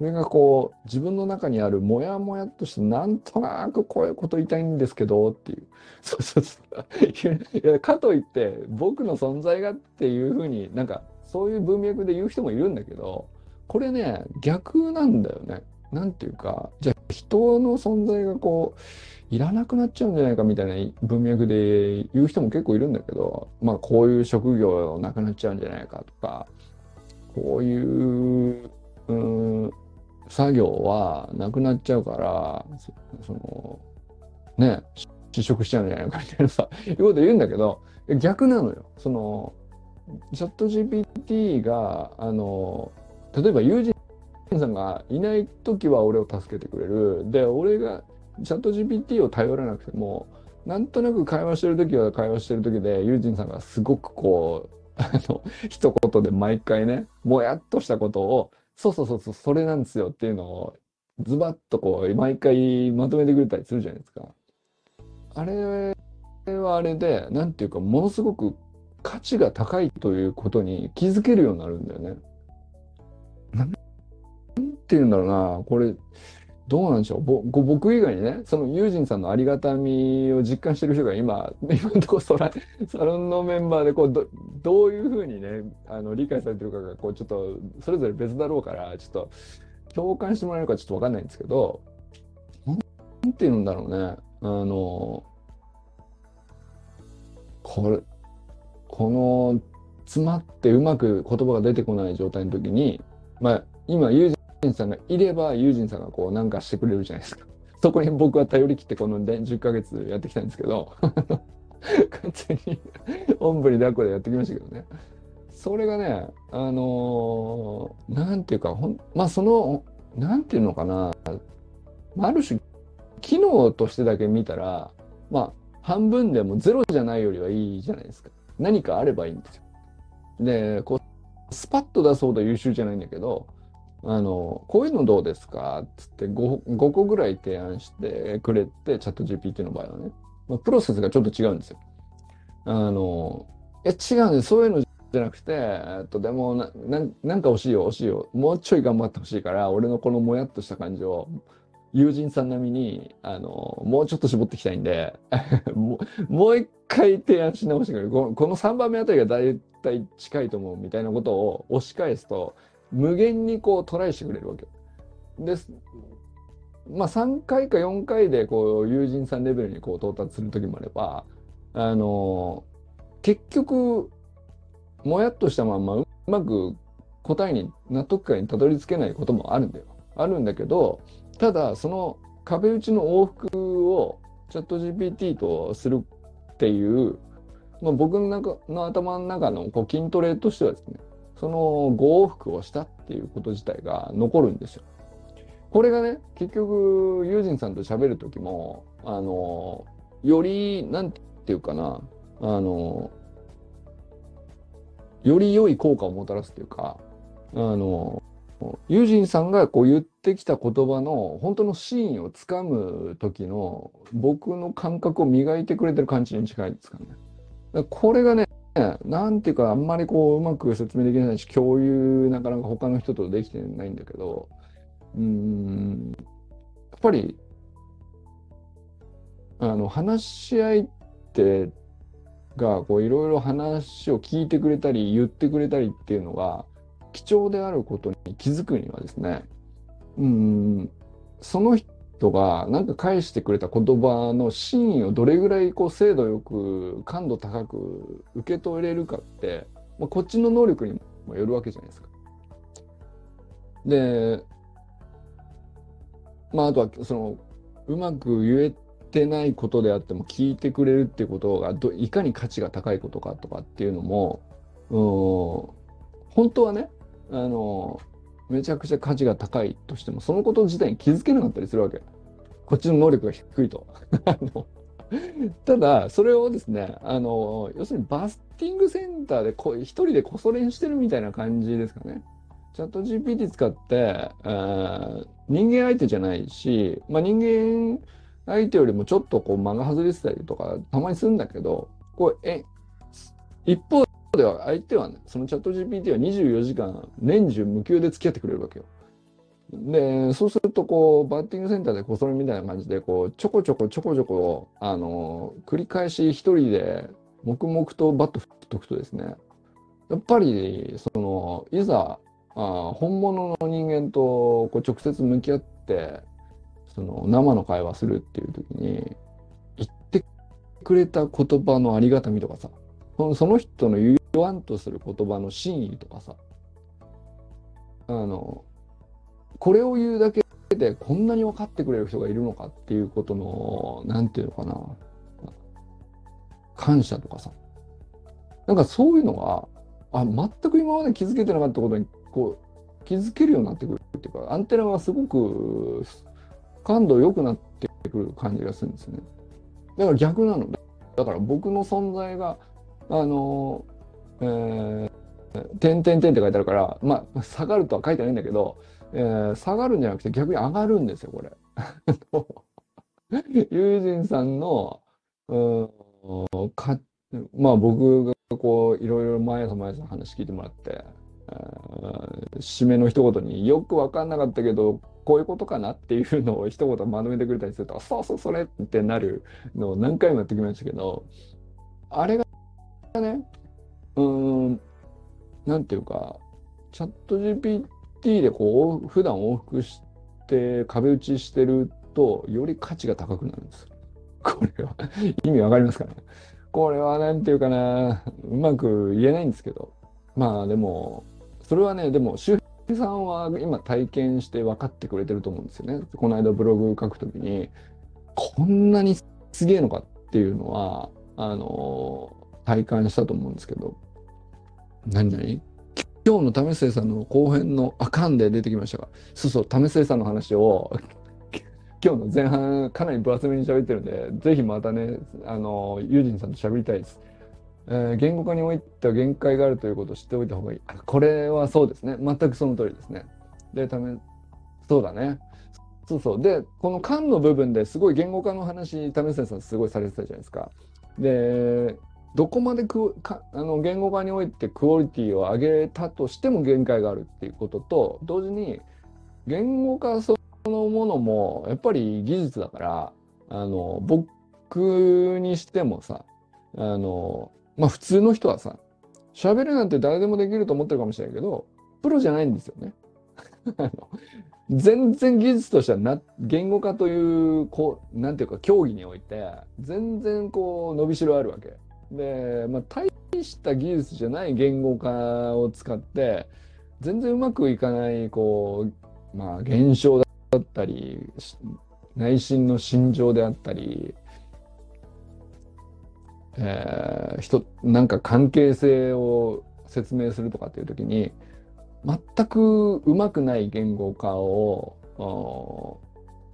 それがこう自分の中にあるモヤモヤとしてなんとなくこういうこと言いたいんですけどっていう そうそうそういやかといって僕の存在がっていうふうになんかそういう文脈で言う人もいるんだけどこれね逆なんだよね。なんていうかじゃあ人の存在がこういらなくなっちゃうんじゃないかみたいな文脈で言う人も結構いるんだけどまあこういう職業なくなっちゃうんじゃないかとかこういううん作業はなくなっちゃうからそのね失職しちゃうんじゃないかみたいなさいうこと言うんだけど逆なのよ。そのチャット GPT があの例えば友人さんがいない時は俺を助けてくれる。で俺がチャット GPT を頼らなくてもなんとなく会話してる時は会話してる時でユージンさんがすごくこうあの一言で毎回ねもやっとしたことをそうそうそうそうそれなんですよっていうのをズバッとこう毎回まとめてくれたりするじゃないですか。あれはあれで何ていうかものすごく価値が高いということに気づけるようになるんだよね。なんて言うんだろうなこれどうなんでしょう？僕以外にねそのユージンさんのありがたみを実感してる人が今 今のところサロンのメンバーでこうどどういうふうにねあの理解されてるかがこうちょっとそれぞれ別だろうからちょっと共感してもらえるかちょっと分かんないんですけど何て言うんだろうね。あのこれこの詰まってうまく言葉が出てこない状態の時にまあ今ユージンさんがいればユージンさんがこうなんかしてくれるじゃないですか。そこに僕は頼り切ってこの10ヶ月やってきたんですけど 完全におんぶに抱っこでやってきましたけどね。それがね、あのー、なんていうか、ほんまあその、なんていうのかな、ある種、機能としてだけ見たら、まあ、半分でもゼロじゃないよりはいいじゃないですか。何かあればいいんですよ。で、こう、スパッと出そうと優秀じゃないんだけど、あの、こういうのどうですか？っつって 5, 5個ぐらい提案してくれて、チャット GPT の場合はね。まあ、プロセスがちょっと違うんですよ。あの、え、違うんです。そういうのじゃなくて、えっと、でもな、ななんか欲しいよ、欲しいよ。もうちょい頑張ってほしいから、俺のこのもやっとした感じを、友人さん並みに、あの、もうちょっと絞っていきたいんで、もう、もう一回提案し直してくれる。このこの3番目あたりが大体近いと思うみたいなことを押し返すと、無限にこうトライしてくれるわけ。です。まあ3回か4回でこう友人さんレベルにこう到達する時もあれば、あの結局もやっとしたままうまく答えに納得感にたどり着けないこともあるんだよ。あるんだけどただその壁打ちの往復をチャット GPT とするっていう、まあ、僕の中の頭の中のこう筋トレとしてはですねその5往復をしたっていうこと自体が残るんですよ。これがね結局ユージンさんと喋る時もあのよりなんていうかなあのより良い効果をもたらすというかあのユージンさんがこう言ってきた言葉の本当の真意をつかむ時の僕の感覚を磨いてくれてる感じに近いですかね。これがね、なんていうかあんまりこううまく説明できないし共有なかなか他の人とできてないんだけどうんやっぱりあの話し合いってがこういろいろ話を聞いてくれたり言ってくれたりっていうのが貴重であることに気づくにはですねうんその人人が何か返してくれた言葉の真意をどれぐらいこう精度よく感度高く受け取れるかって、まあ、こっちの能力にもよるわけじゃないですか。でまああとはそのうまく言えてないことであっても聞いてくれるっていうことがどいかに価値が高いことかとかっていうのも本当はねあのめちゃくちゃ価値が高いとしてもそのこと自体に気づけなかったりするわけ。こっちの能力が低いと。ただそれをですねあの要するにバスティングセンターでこ一人でこそ練してるみたいな感じですかね。チャット GPT 使って、えー、人間相手じゃないし、まあ、人間相手よりもちょっとこう間が外れてたりとかたまにするんだけどこうえ一方では相手はね、そのチャット GPT は24時間年中無休で付き合ってくれるわけよ。で、そうするとこう、バッティングセンターでこそれみたいな感じで、こう、ちょこちょこちょこちょこ、あの、繰り返し一人で黙々とバット振っておくとですね、やっぱり、その、いざ、あ本物の人間とこう直接向き合って、その生の会話するっていう時に、言ってくれた言葉のありがたみとかさ、その人の言わんとする言葉の真意とかさ。あのこれを言うだけでこんなに分かってくれる人がいるのかっていうことの何て言うのかな。感謝とかさ。なんかそういうのがあ全く今まで気づけてなかったことにこう気づけるようになってくるっていうかアンテナがすごく感度良くなってくる感じがするんですね。だから逆なのだから僕の存在があのえー、点点点って書いてあるから、まあ、下がるとは書いてないんだけど、えー、下がるんじゃなくて逆に上がるんですよ、これ。友人さんの、うんかまあ僕がこういろいろ毎朝毎朝話聞いてもらって、締めの一言によく分かんなかったけどこういうことかなっていうのを一言まとめてくれたりするとそうそうそれってなるのを何回もやってきましたけどあれががねうん、なんていうか、チャット GPT でこう、普段往復して壁打ちしてると、より価値が高くなるんです。これは 意味わかりますかね？これはなんていうかな、うまく言えないんですけど。まあでも、それはね、でも、周平さんは今体験して分かってくれてると思うんですよね。この間ブログ書くときに、こんなにすげえのかっていうのは、あの体感したと思うんですけど、何？何？今日の為末さんの後編のあかんで出てきましたが、そうそう、為末さんの話を 今日の前半かなり分厚めに喋ってるんで、ぜひまたね、あの、ユージンさんと喋りたいです。えー、言語化においては限界があるということを知っておいた方がいい。これはそうですね。全くその通りですね。で、ため、そうだね。そうそう。で、この間の部分ですごい言語化の話、為末さんすごいされてたじゃないですか。で、どこまでくかあの言語化においてクオリティを上げたとしても限界があるっていうことと同時に言語化そのものもやっぱり技術だからあの僕にしてもさあのまあ普通の人はさ喋るなんて誰でもできると思ってるかもしれないけどプロじゃないんですよね。全然技術としてはな言語化というこうなんていうか競技において全然こう伸びしろあるわけ。で、まあ、大した技術じゃない言語化を使って全然うまくいかないこうまあ現象だったり内心の心情であったり、えー、人なんか関係性を説明するとかっていう時に全くうまくない言語化を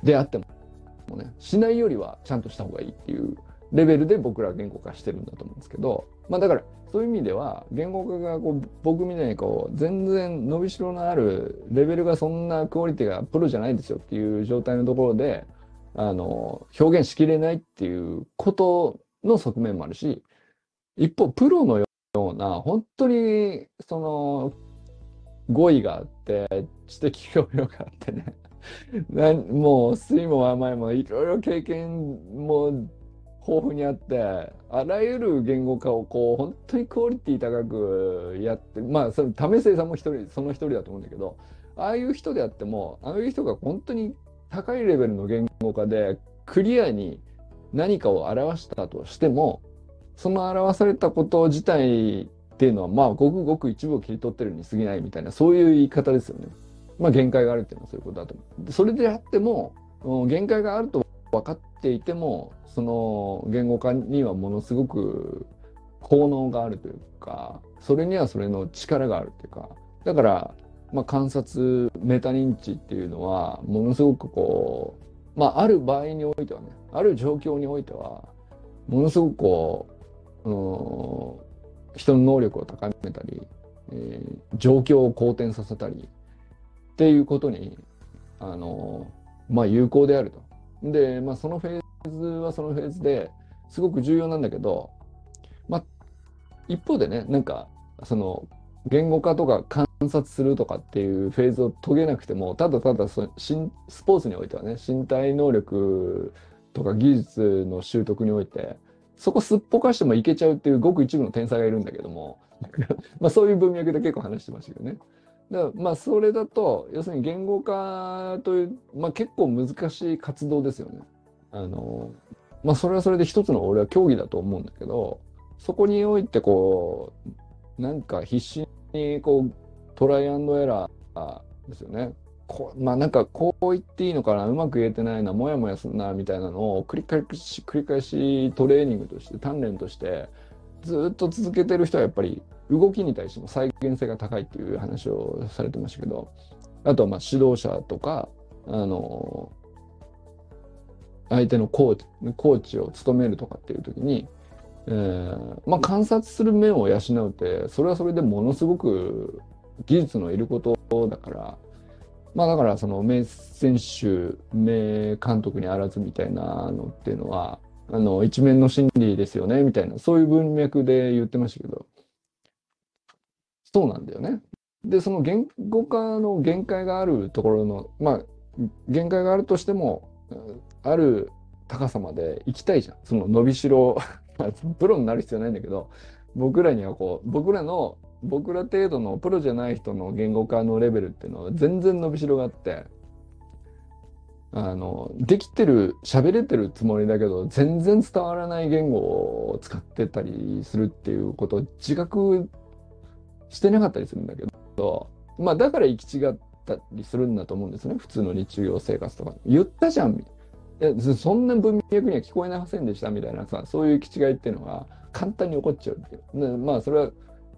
であってもねしないよりはちゃんとした方がいいっていうレベルで僕ら言語化してるんだと思うんですけどまあだからそういう意味では言語化がこう僕みたいにこう全然伸びしろのあるレベルがそんなクオリティがプロじゃないですよっていう状態のところであの表現しきれないっていうことの側面もあるし一方プロのような本当にその語彙があって知的教養があってね。もう酸いも甘いもいろいろ経験も豊富にあってあらゆる言語化をこう本当にクオリティ高くやってまあその為末さんも一人その一人だと思うんだけどああいう人であってもああいう人が本当に高いレベルの言語化でクリアに何かを表したとしてもその表されたこと自体っていうのはまあごくごく一部を切り取ってるに過ぎないみたいなそういう言い方ですよね。まあ限界があるっていうのはそういうことだと思う。それであっても限界があると分かっていてもその言語化にはものすごく効能があるというかそれにはそれの力があるというかだから、まあ、観察メタ認知っていうのはものすごくこう、まあ、ある場合においてはねある状況においてはものすごくこう、うん、人の能力を高めたり、えー、状況を好転させたりっていうことにあのまあ有効であると。で、まあ、そのフェーズはそのフェーズですごく重要なんだけど、まあ、一方でねなんかその言語化とか観察するとかっていうフェーズを遂げなくてもただただそスポーツにおいてはね身体能力とか技術の習得においてそこすっぽかしてもいけちゃうっていうごく一部の天才がいるんだけども まあそういう文脈で結構話してましたけどね。だまあそれだと要するに言語化という、まあ、結構難しい活動ですよね。あのまあそれはそれで一つの俺は競技だと思うんだけどそこにおいてこうなんか必死にこうトライアンドエラーですよね。こまあなんかこう言っていいのかなうまく言えてないなモヤモヤするなみたいなのを繰り返し繰り返しトレーニングとして鍛錬としてずっと続けてる人はやっぱり動きに対しても再現性が高いっていう話をされてましたけどあとはまあ指導者とかあの相手のコーチコーチを務めるとかっていう時に、えーまあ、観察する目を養うってそれはそれでものすごく技術のいることだからまあだからその名選手名監督にあらずみたいなのっていうのはあの一面の真理ですよねみたいなそういう文脈で言ってましたけど。そうなんだよね。でその言語化の限界があるところのまあ限界があるとしてもある高さまで行きたいじゃんその伸びしろ プロになる必要ないんだけど僕らにはこう僕らの僕ら程度のプロじゃない人の言語化のレベルっていうのは全然伸びしろがあってあのできてる喋れてるつもりだけど全然伝わらない言語を使ってたりするっていうことを自覚してなかったりするんだけどまあだから行き違ったりするんだと思うんですね。普通の日常生活とか言ったじゃんそんな文脈には聞こえませんでしたみたいなさそういう行き違いっていうのが簡単に起こっちゃうっていうまあそれは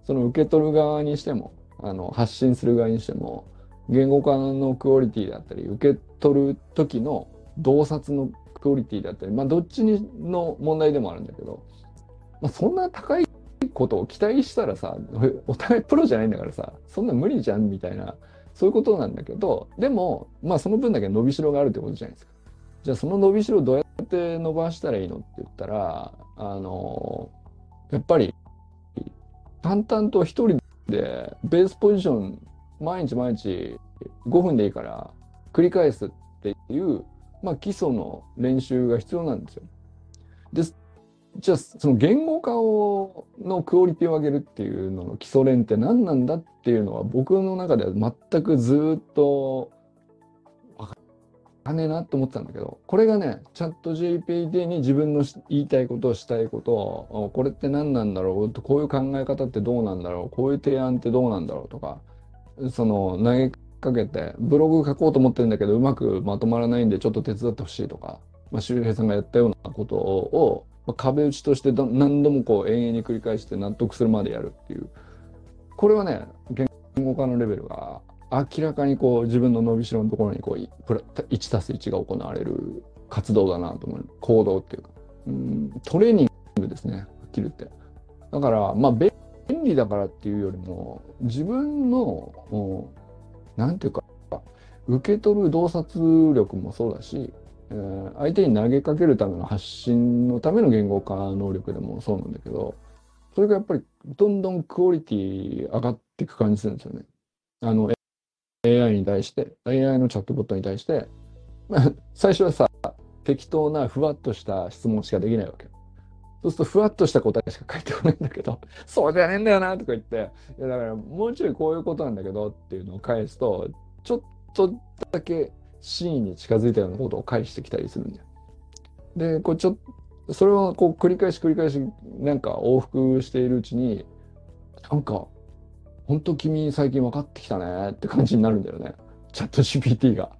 その受け取る側にしてもあの発信する側にしても言語化のクオリティだったり受け取る時の洞察のクオリティだったりまあどっちの問題でもあるんだけど、まあ、そんな高いことを期待したらさお互いプロじゃないんだからさそんな無理じゃんみたいなそういうことなんだけどでもまあその分だけ伸びしろがあるってことじゃないですか。じゃあその伸びしろどうやって伸ばしたらいいのって言ったら、あのやっぱり淡々と一人でベースポジション毎日毎日5分でいいから繰り返すっていう、まあ、基礎の練習が必要なんですよ。でじゃあその言語化をのクオリティを上げるっていうのの基礎練って何なんだっていうのは僕の中では全くずっと分かんねえなと思ってたんだけど、これがね、チャット GPT に自分の言いたいことをしたいことを、これって何なんだろうこういう考え方ってどうなんだろうこういう提案ってどうなんだろうとか、その投げかけてブログ書こうと思ってるんだけどうまくまとまらないんでちょっと手伝ってほしいとか、まあ、周平さんがやったようなことを、まあ、壁打ちとして何度もこう永遠に繰り返して納得するまでやるっていう。これはね言語化のレベルが明らかにこう自分の伸びしろのところにこう1たす1が行われる活動だなと思う。行動っていうか。うんトレーニングですねはっきり言って。だからまあ便利だからっていうよりも自分の何て言うか受け取る洞察力もそうだし、相手に投げかけるための発信のための言語化能力でもそうなんだけどそれがやっぱりどんどんクオリティ上がっていく感じするんですよね。あの AI に対して AI のチャットボットに対して、まあ、最初はさ適当なふわっとした質問しかできないわけ。そうするとふわっとした答えしか返ってこないんだけど、そうじゃねえんだよなとか言って、いやだからもうちょいこういうことなんだけどっていうのを返すと、ちょっとだけ真意に近づいたようなことを返してきたりするんだよ。で、こうちょっと、それをこう繰り返し繰り返しなんか往復しているうちに、なんか、本当君最近分かってきたねって感じになるんだよね。チャット GPT が。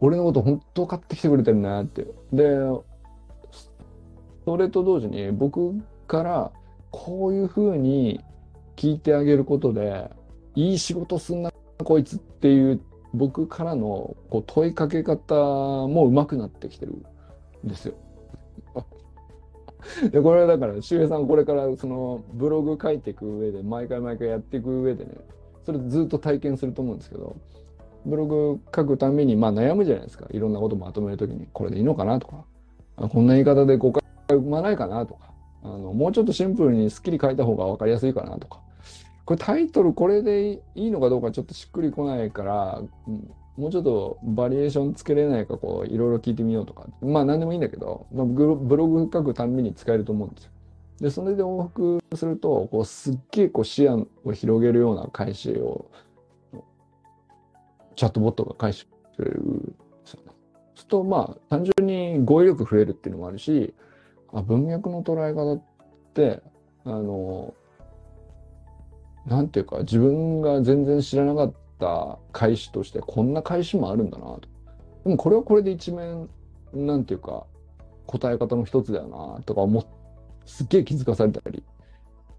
俺のこと本当分かってきてくれてるねって。で、それと同時に僕からこういうふうに聞いてあげることでいい仕事すんなこいつっていう僕からのこう問いかけ方もうまくなってきてるんですよ。でこれはだから周平さんこれからそのブログ書いていく上で毎回毎回やっていく上でねそれずっと体験すると思うんですけどブログ書くためにまあ悩むじゃないですかいろんなことまとめる時にこれでいいのかなとかこんな言い方で誤解が生まないかなとかあのもうちょっとシンプルにすっきり書いた方が分かりやすいかなとかこれタイトルこれでいいのかどうかちょっとしっくりこないから、もうちょっとバリエーションつけれないかこういろいろ聞いてみようとかまあ何でもいいんだけど、まあ、ブログ書くたんびに使えると思うんですよ。でそれで往復するとこうすっげえこう視野を広げるような返しをチャットボットが返してくれる。そうするとまあ単純に語彙力増えるっていうのもあるしあ文脈の捉え方ってあのなんていうか自分が全然知らなかった返しとしてこんな返しもあるんだなと。でもこれはこれで一面なんていうか答え方の一つだよなとか思すっげえ気づかされたり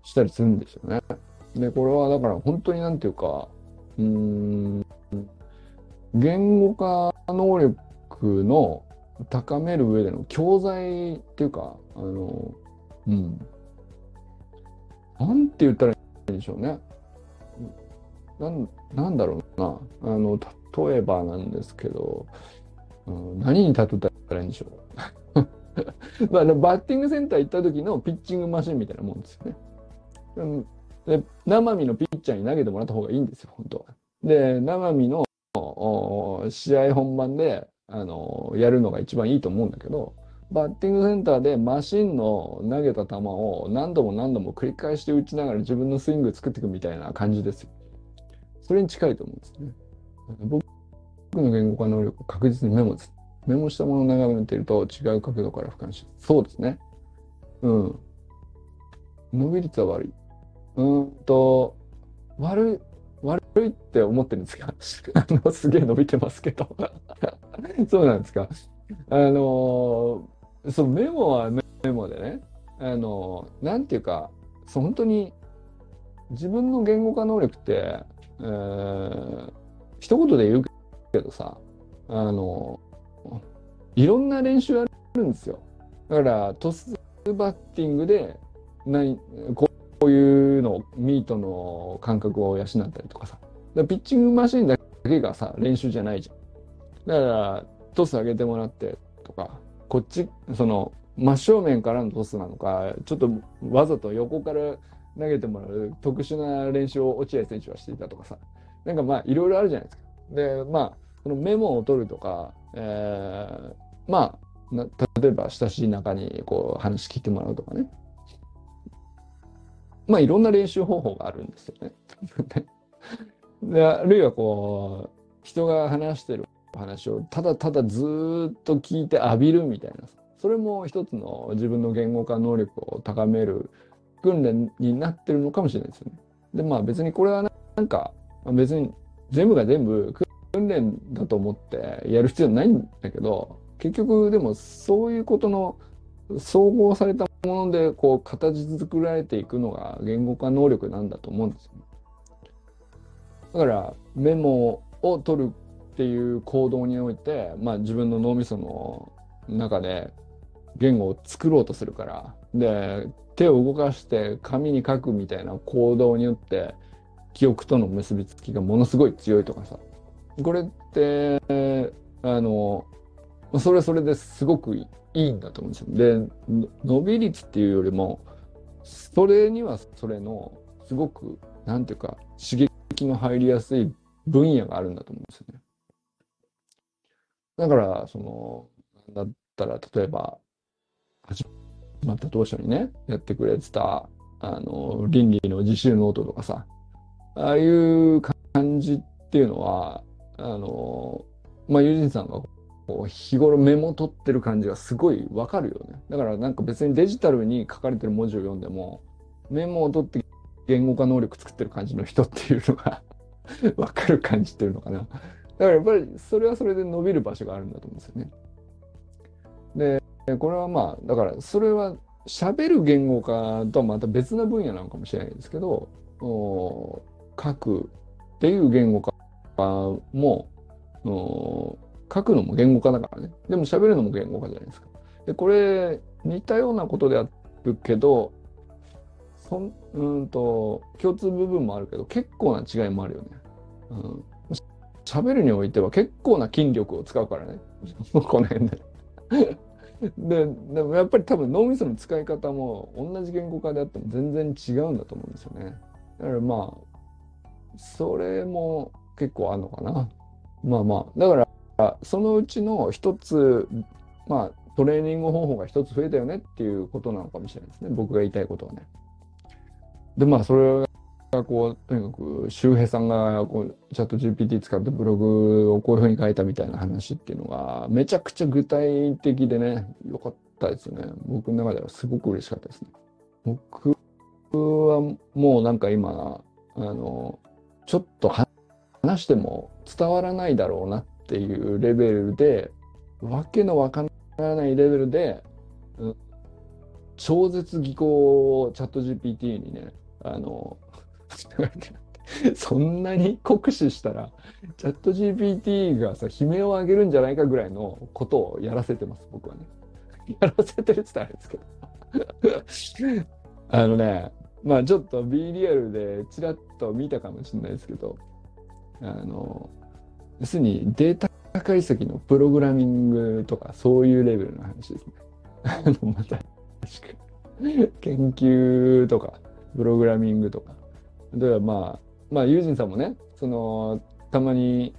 したりするんですよね。でこれはだから本当になんていうかうん言語化能力の高める上での教材っていうかあのうんなんて言ったらでしょうねなんなんだろうなあの例えばなんですけど、うん、何に例えたらいいんでしょう まあ、バッティングセンター行った時のピッチングマシンみたいなもんですよね。で生身のピッチャーに投げてもらった方がいいんですよ、本当は。で、生身の試合本番であのやるのが一番いいと思うんだけどバッティングセンターでマシンの投げた球を何度も何度も繰り返して打ちながら自分のスイング作っていくみたいな感じですよ。それに近いと思うんですね。僕の言語化能力を確実にメモです。メモしたものを眺めていると違う角度から俯瞰しそうですね。うん。伸び率は悪い。うんと、悪い、悪いって思ってるんですか？あの、すげえ伸びてますけど そうなんですか。あのー、そう、メモはメモでね、あの、なんていうか、そう、本当に自分の言語化能力って、えー、一言で言うけどさ、あの、いろんな練習あるんですよ。だから、トスバッティングで、何こういうの、ミートの感覚を養ったりとかさ、ピッチングマシンだけがさ、練習じゃないじゃん。だから、トス上げてもらってとか、こっち、その、真正面からのトスなのか、ちょっとわざと横から投げてもらう特殊な練習を落合選手はしていたとかさ、なんかまあいろいろあるじゃないですか。で、まあ、そのメモを取るとか、えー、まあ、例えば親しい中にこう話聞いてもらうとかね。まあいろんな練習方法があるんですよね。であるいはこう人が話してる話をただただずっと聞いて浴びるみたいなそれも一つの自分の言語化能力を高める訓練になってるのかもしれないですよね。でまあ別にこれはなんか別に全部が全部訓練だと思ってやる必要ないんだけど、結局でもそういうことの総合されたものでこう形作られていくのが言語化能力なんだと思うんですよ、ね。だからメモを取るっていう行動において、まあ、自分の脳みその中で言語を作ろうとするからで手を動かして紙に書くみたいな行動によって記憶との結びつきがものすごい強いとかさこれってあのそれはそれですごくいいんだと思うんですよ。で伸び率っていうよりもそれにはそれのすごくなんていうか刺激の入りやすい分野があるんだと思うんですよね。だからそのだったら例えば始まった当初にねやってくれてたあの倫理の自習ノートとかさああいう感じっていうのはあのまあユージンさんがこう日頃メモ取ってる感じがすごいわかるよね。だからなんか別にデジタルに書かれてる文字を読んでもメモを取って言語化能力作ってる感じの人っていうのが わかる感じっていうのかな。だからやっぱりそれはそれで伸びる場所があるんだと思うんですよね。でこれはまあだからそれは喋る言語化とはまた別な分野なのかもしれないですけど書くっていう言語化も書くのも言語化だからね。でも喋るのも言語化じゃないですか。でこれ似たようなことであるけどそんうんと共通部分もあるけど結構な違いもあるよね。うん。喋るにおいては結構な筋力を使うからね。この辺で。ででもやっぱり多分脳みその使い方も同じ言語化であっても全然違うんだと思うんですよね。だからまあそれも結構あるのかな。まあまあだからそのうちの一つまあトレーニング方法が一つ増えたよねっていうことなのかもしれないですね。僕が言いたいことはね。でまあそれがこうとにかく周平さんがこうチャット GPT 使ってブログをこういうふうに書いたみたいな話っていうのがめちゃくちゃ具体的でね良かったですね。僕の中ではすごく嬉しかったですね。僕はもうなんか今あのちょっと話しても伝わらないだろうなっていうレベルでわけのわからないレベルで、うん、超絶技巧をチャット GPT にねあの そんなに酷使したら、チャット GPT がさ、悲鳴を上げるんじゃないかぐらいのことをやらせてます、僕はね。やらせてるって言ったらあれですけど。あのね、まあちょっと B リアルでちらっと見たかもしれないですけど、あの、要するにデータ解析のプログラミングとかそういうレベルの話ですね。あの、また、研究とか、プログラミングとか。例えばまあ、まあ、ユージンさんもね、その、たまに、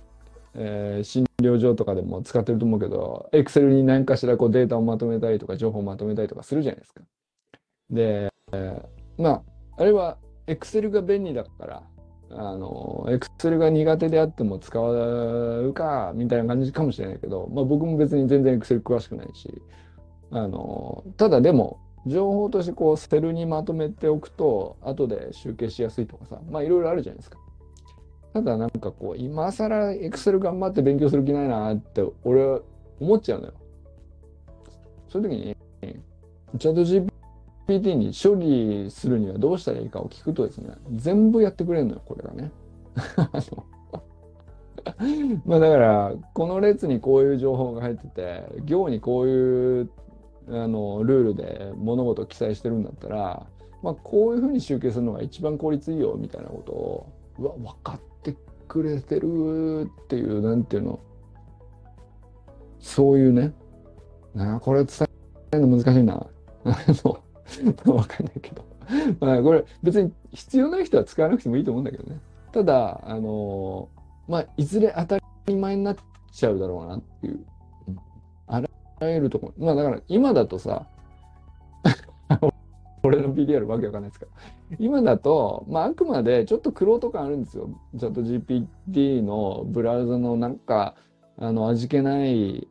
えー、診療所とかでも使ってると思うけど、エクセルに何かしらこうデータをまとめたりとか、情報をまとめたりとかするじゃないですか。で、えー、まあ、あれはエクセルが便利だから、あの、エクセルが苦手であっても使うか、みたいな感じかもしれないけど、まあ僕も別に全然エクセル詳しくないし、あの、ただでも、情報としてこうセルにまとめておくと後で集計しやすいとかさまあいろいろあるじゃないですか。ただなんかこう今更エクセル頑張って勉強する気ないなって俺は思っちゃうのよ。そういう時にチャット GPT に処理するにはどうしたらいいかを聞くとですね全部やってくれるのよこれがね。まあだからこの列にこういう情報が入ってて行にこういうあのルールで物事を記載してるんだったら、まあ、こういうふうに集計するのが一番効率いいよみたいなことをうわ分かってくれてるっていうなんていうのそういうねなこれ伝えるの難しいな。分かんないけど。まあこれ別に必要ない人は使わなくてもいいと思うんだけどね。ただあのまあいずれ当たり前になっちゃうだろうなっていう。えるとこまあだから今だとさ 俺の PDR わけわかんないですから。今だと、まあ、あくまでちょっと苦労とかあるんですよ。チャット GPT のブラウザのなんか、あの、味気ない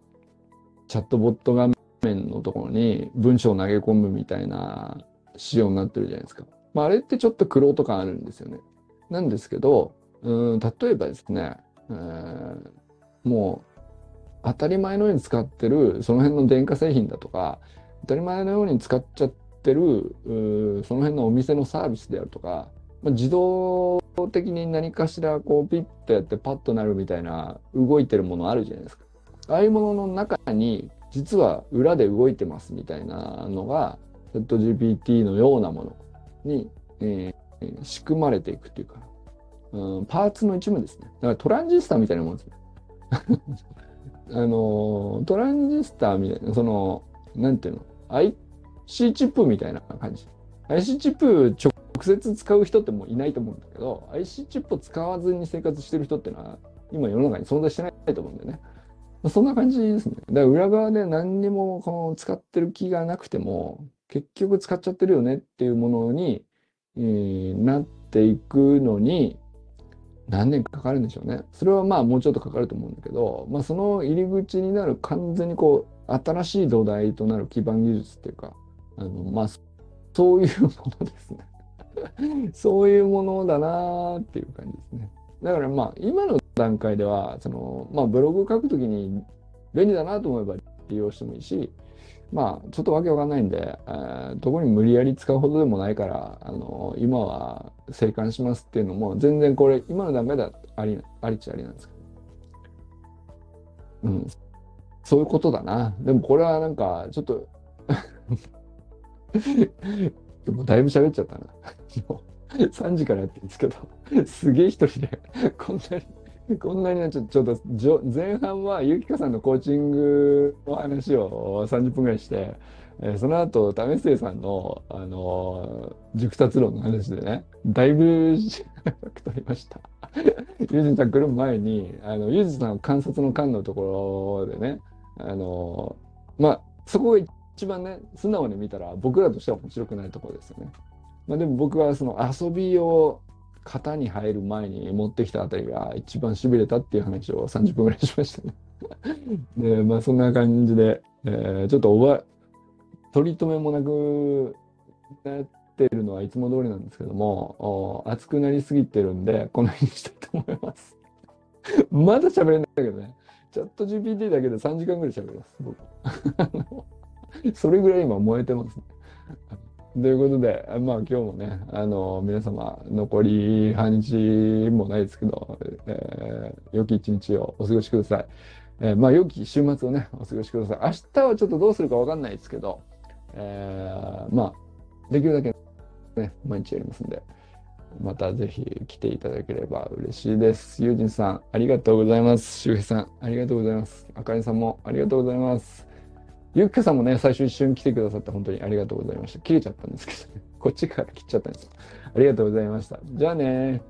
チャットボット画面のところに文章を投げ込むみたいな仕様になってるじゃないですか。まあ、あれってちょっと苦労とかあるんですよね。なんですけど、うん例えばですね、えー、もう当たり前のように使ってるその辺の電化製品だとか当たり前のように使っちゃってるその辺のお店のサービスであるとか、まあ、自動的に何かしらこうピッとやってパッとなるみたいな動いてるものあるじゃないですか。ああいうものの中に実は裏で動いてますみたいなのが ZGPT のようなものに、えー、仕組まれていくっていうか、うん、パーツの一部ですね。だからトランジスタみたいなもんですね。あのトランジスタみたいな、その、なんていうの、IC チップみたいな感じ。IC チップ直接使う人ってもういないと思うんだけど、IC チップを使わずに生活してる人っていうのは、今世の中に存在してないと思うんだよね。そんな感じですね。だから裏側で何にもこの使ってる気がなくても、結局使っちゃってるよねっていうものに、えー、なっていくのに、何年かかるんでしょうね。それはまあもうちょっとかかると思うんだけど、まあその入り口になる完全にこう、新しい土台となる基盤技術っていうか、あの、まあ、そういうものですね。そういうものだなっていう感じですね。だからまあ今の段階では、その、まあブログ書くときに便利だなと思えば利用してもいいし、まあ、ちょっとわけわかんないんで、えー、どこに無理やり使うほどでもないから、あの今は生還しますっていうのも、全然これ、今の段階ではあり、ありっちゃありなんですけど。うん。そういうことだな。でもこれはなんか、ちょっと もうだいぶ喋っちゃったな。3時からやってるんですけど、すげえ一人で、こんなにこんなになちょちょっと前半はゆきかさんのコーチングの話を30分ぐらいして、えー、その後為末さんの、あのー、熟達論の話でねだいぶ取りました。ユージさん来る前にあのユージさんの観察の間のところでねあのー、まあそこが一番ね素直に見たら僕らとしては面白くないところですよね。まあ、でも僕はその遊びを型に入る前に持ってきたあたりが一番しびれたっていう話を30分ぐらいしましたね で、まあそんな感じで、えー、ちょっとおば、取り留めもなくなってるのはいつも通りなんですけども、熱くなりすぎてるんで、この辺にしたいと思います。まだ喋れないんだけどね。チャット GPT だけで3時間ぐらい喋ります、僕。それぐらい今燃えてますね。ということで、まあ今日もね、あの、皆様、残り半日もないですけど、えー、良き一日をお過ごしください。えー、まあ良き週末をね、お過ごしください。明日はちょっとどうするかわかんないですけど、えー、まあ、できるだけね、毎日やりますんで、またぜひ来ていただければ嬉しいです。ゆうじんさん、ありがとうございます。周平さん、ありがとうございます。あかりさんもありがとうございます。ゆっケさんもね、最初一瞬来てくださって本当にありがとうございました。切れちゃったんですけど、ね、こっちから切っちゃったんです。ありがとうございました。じゃあね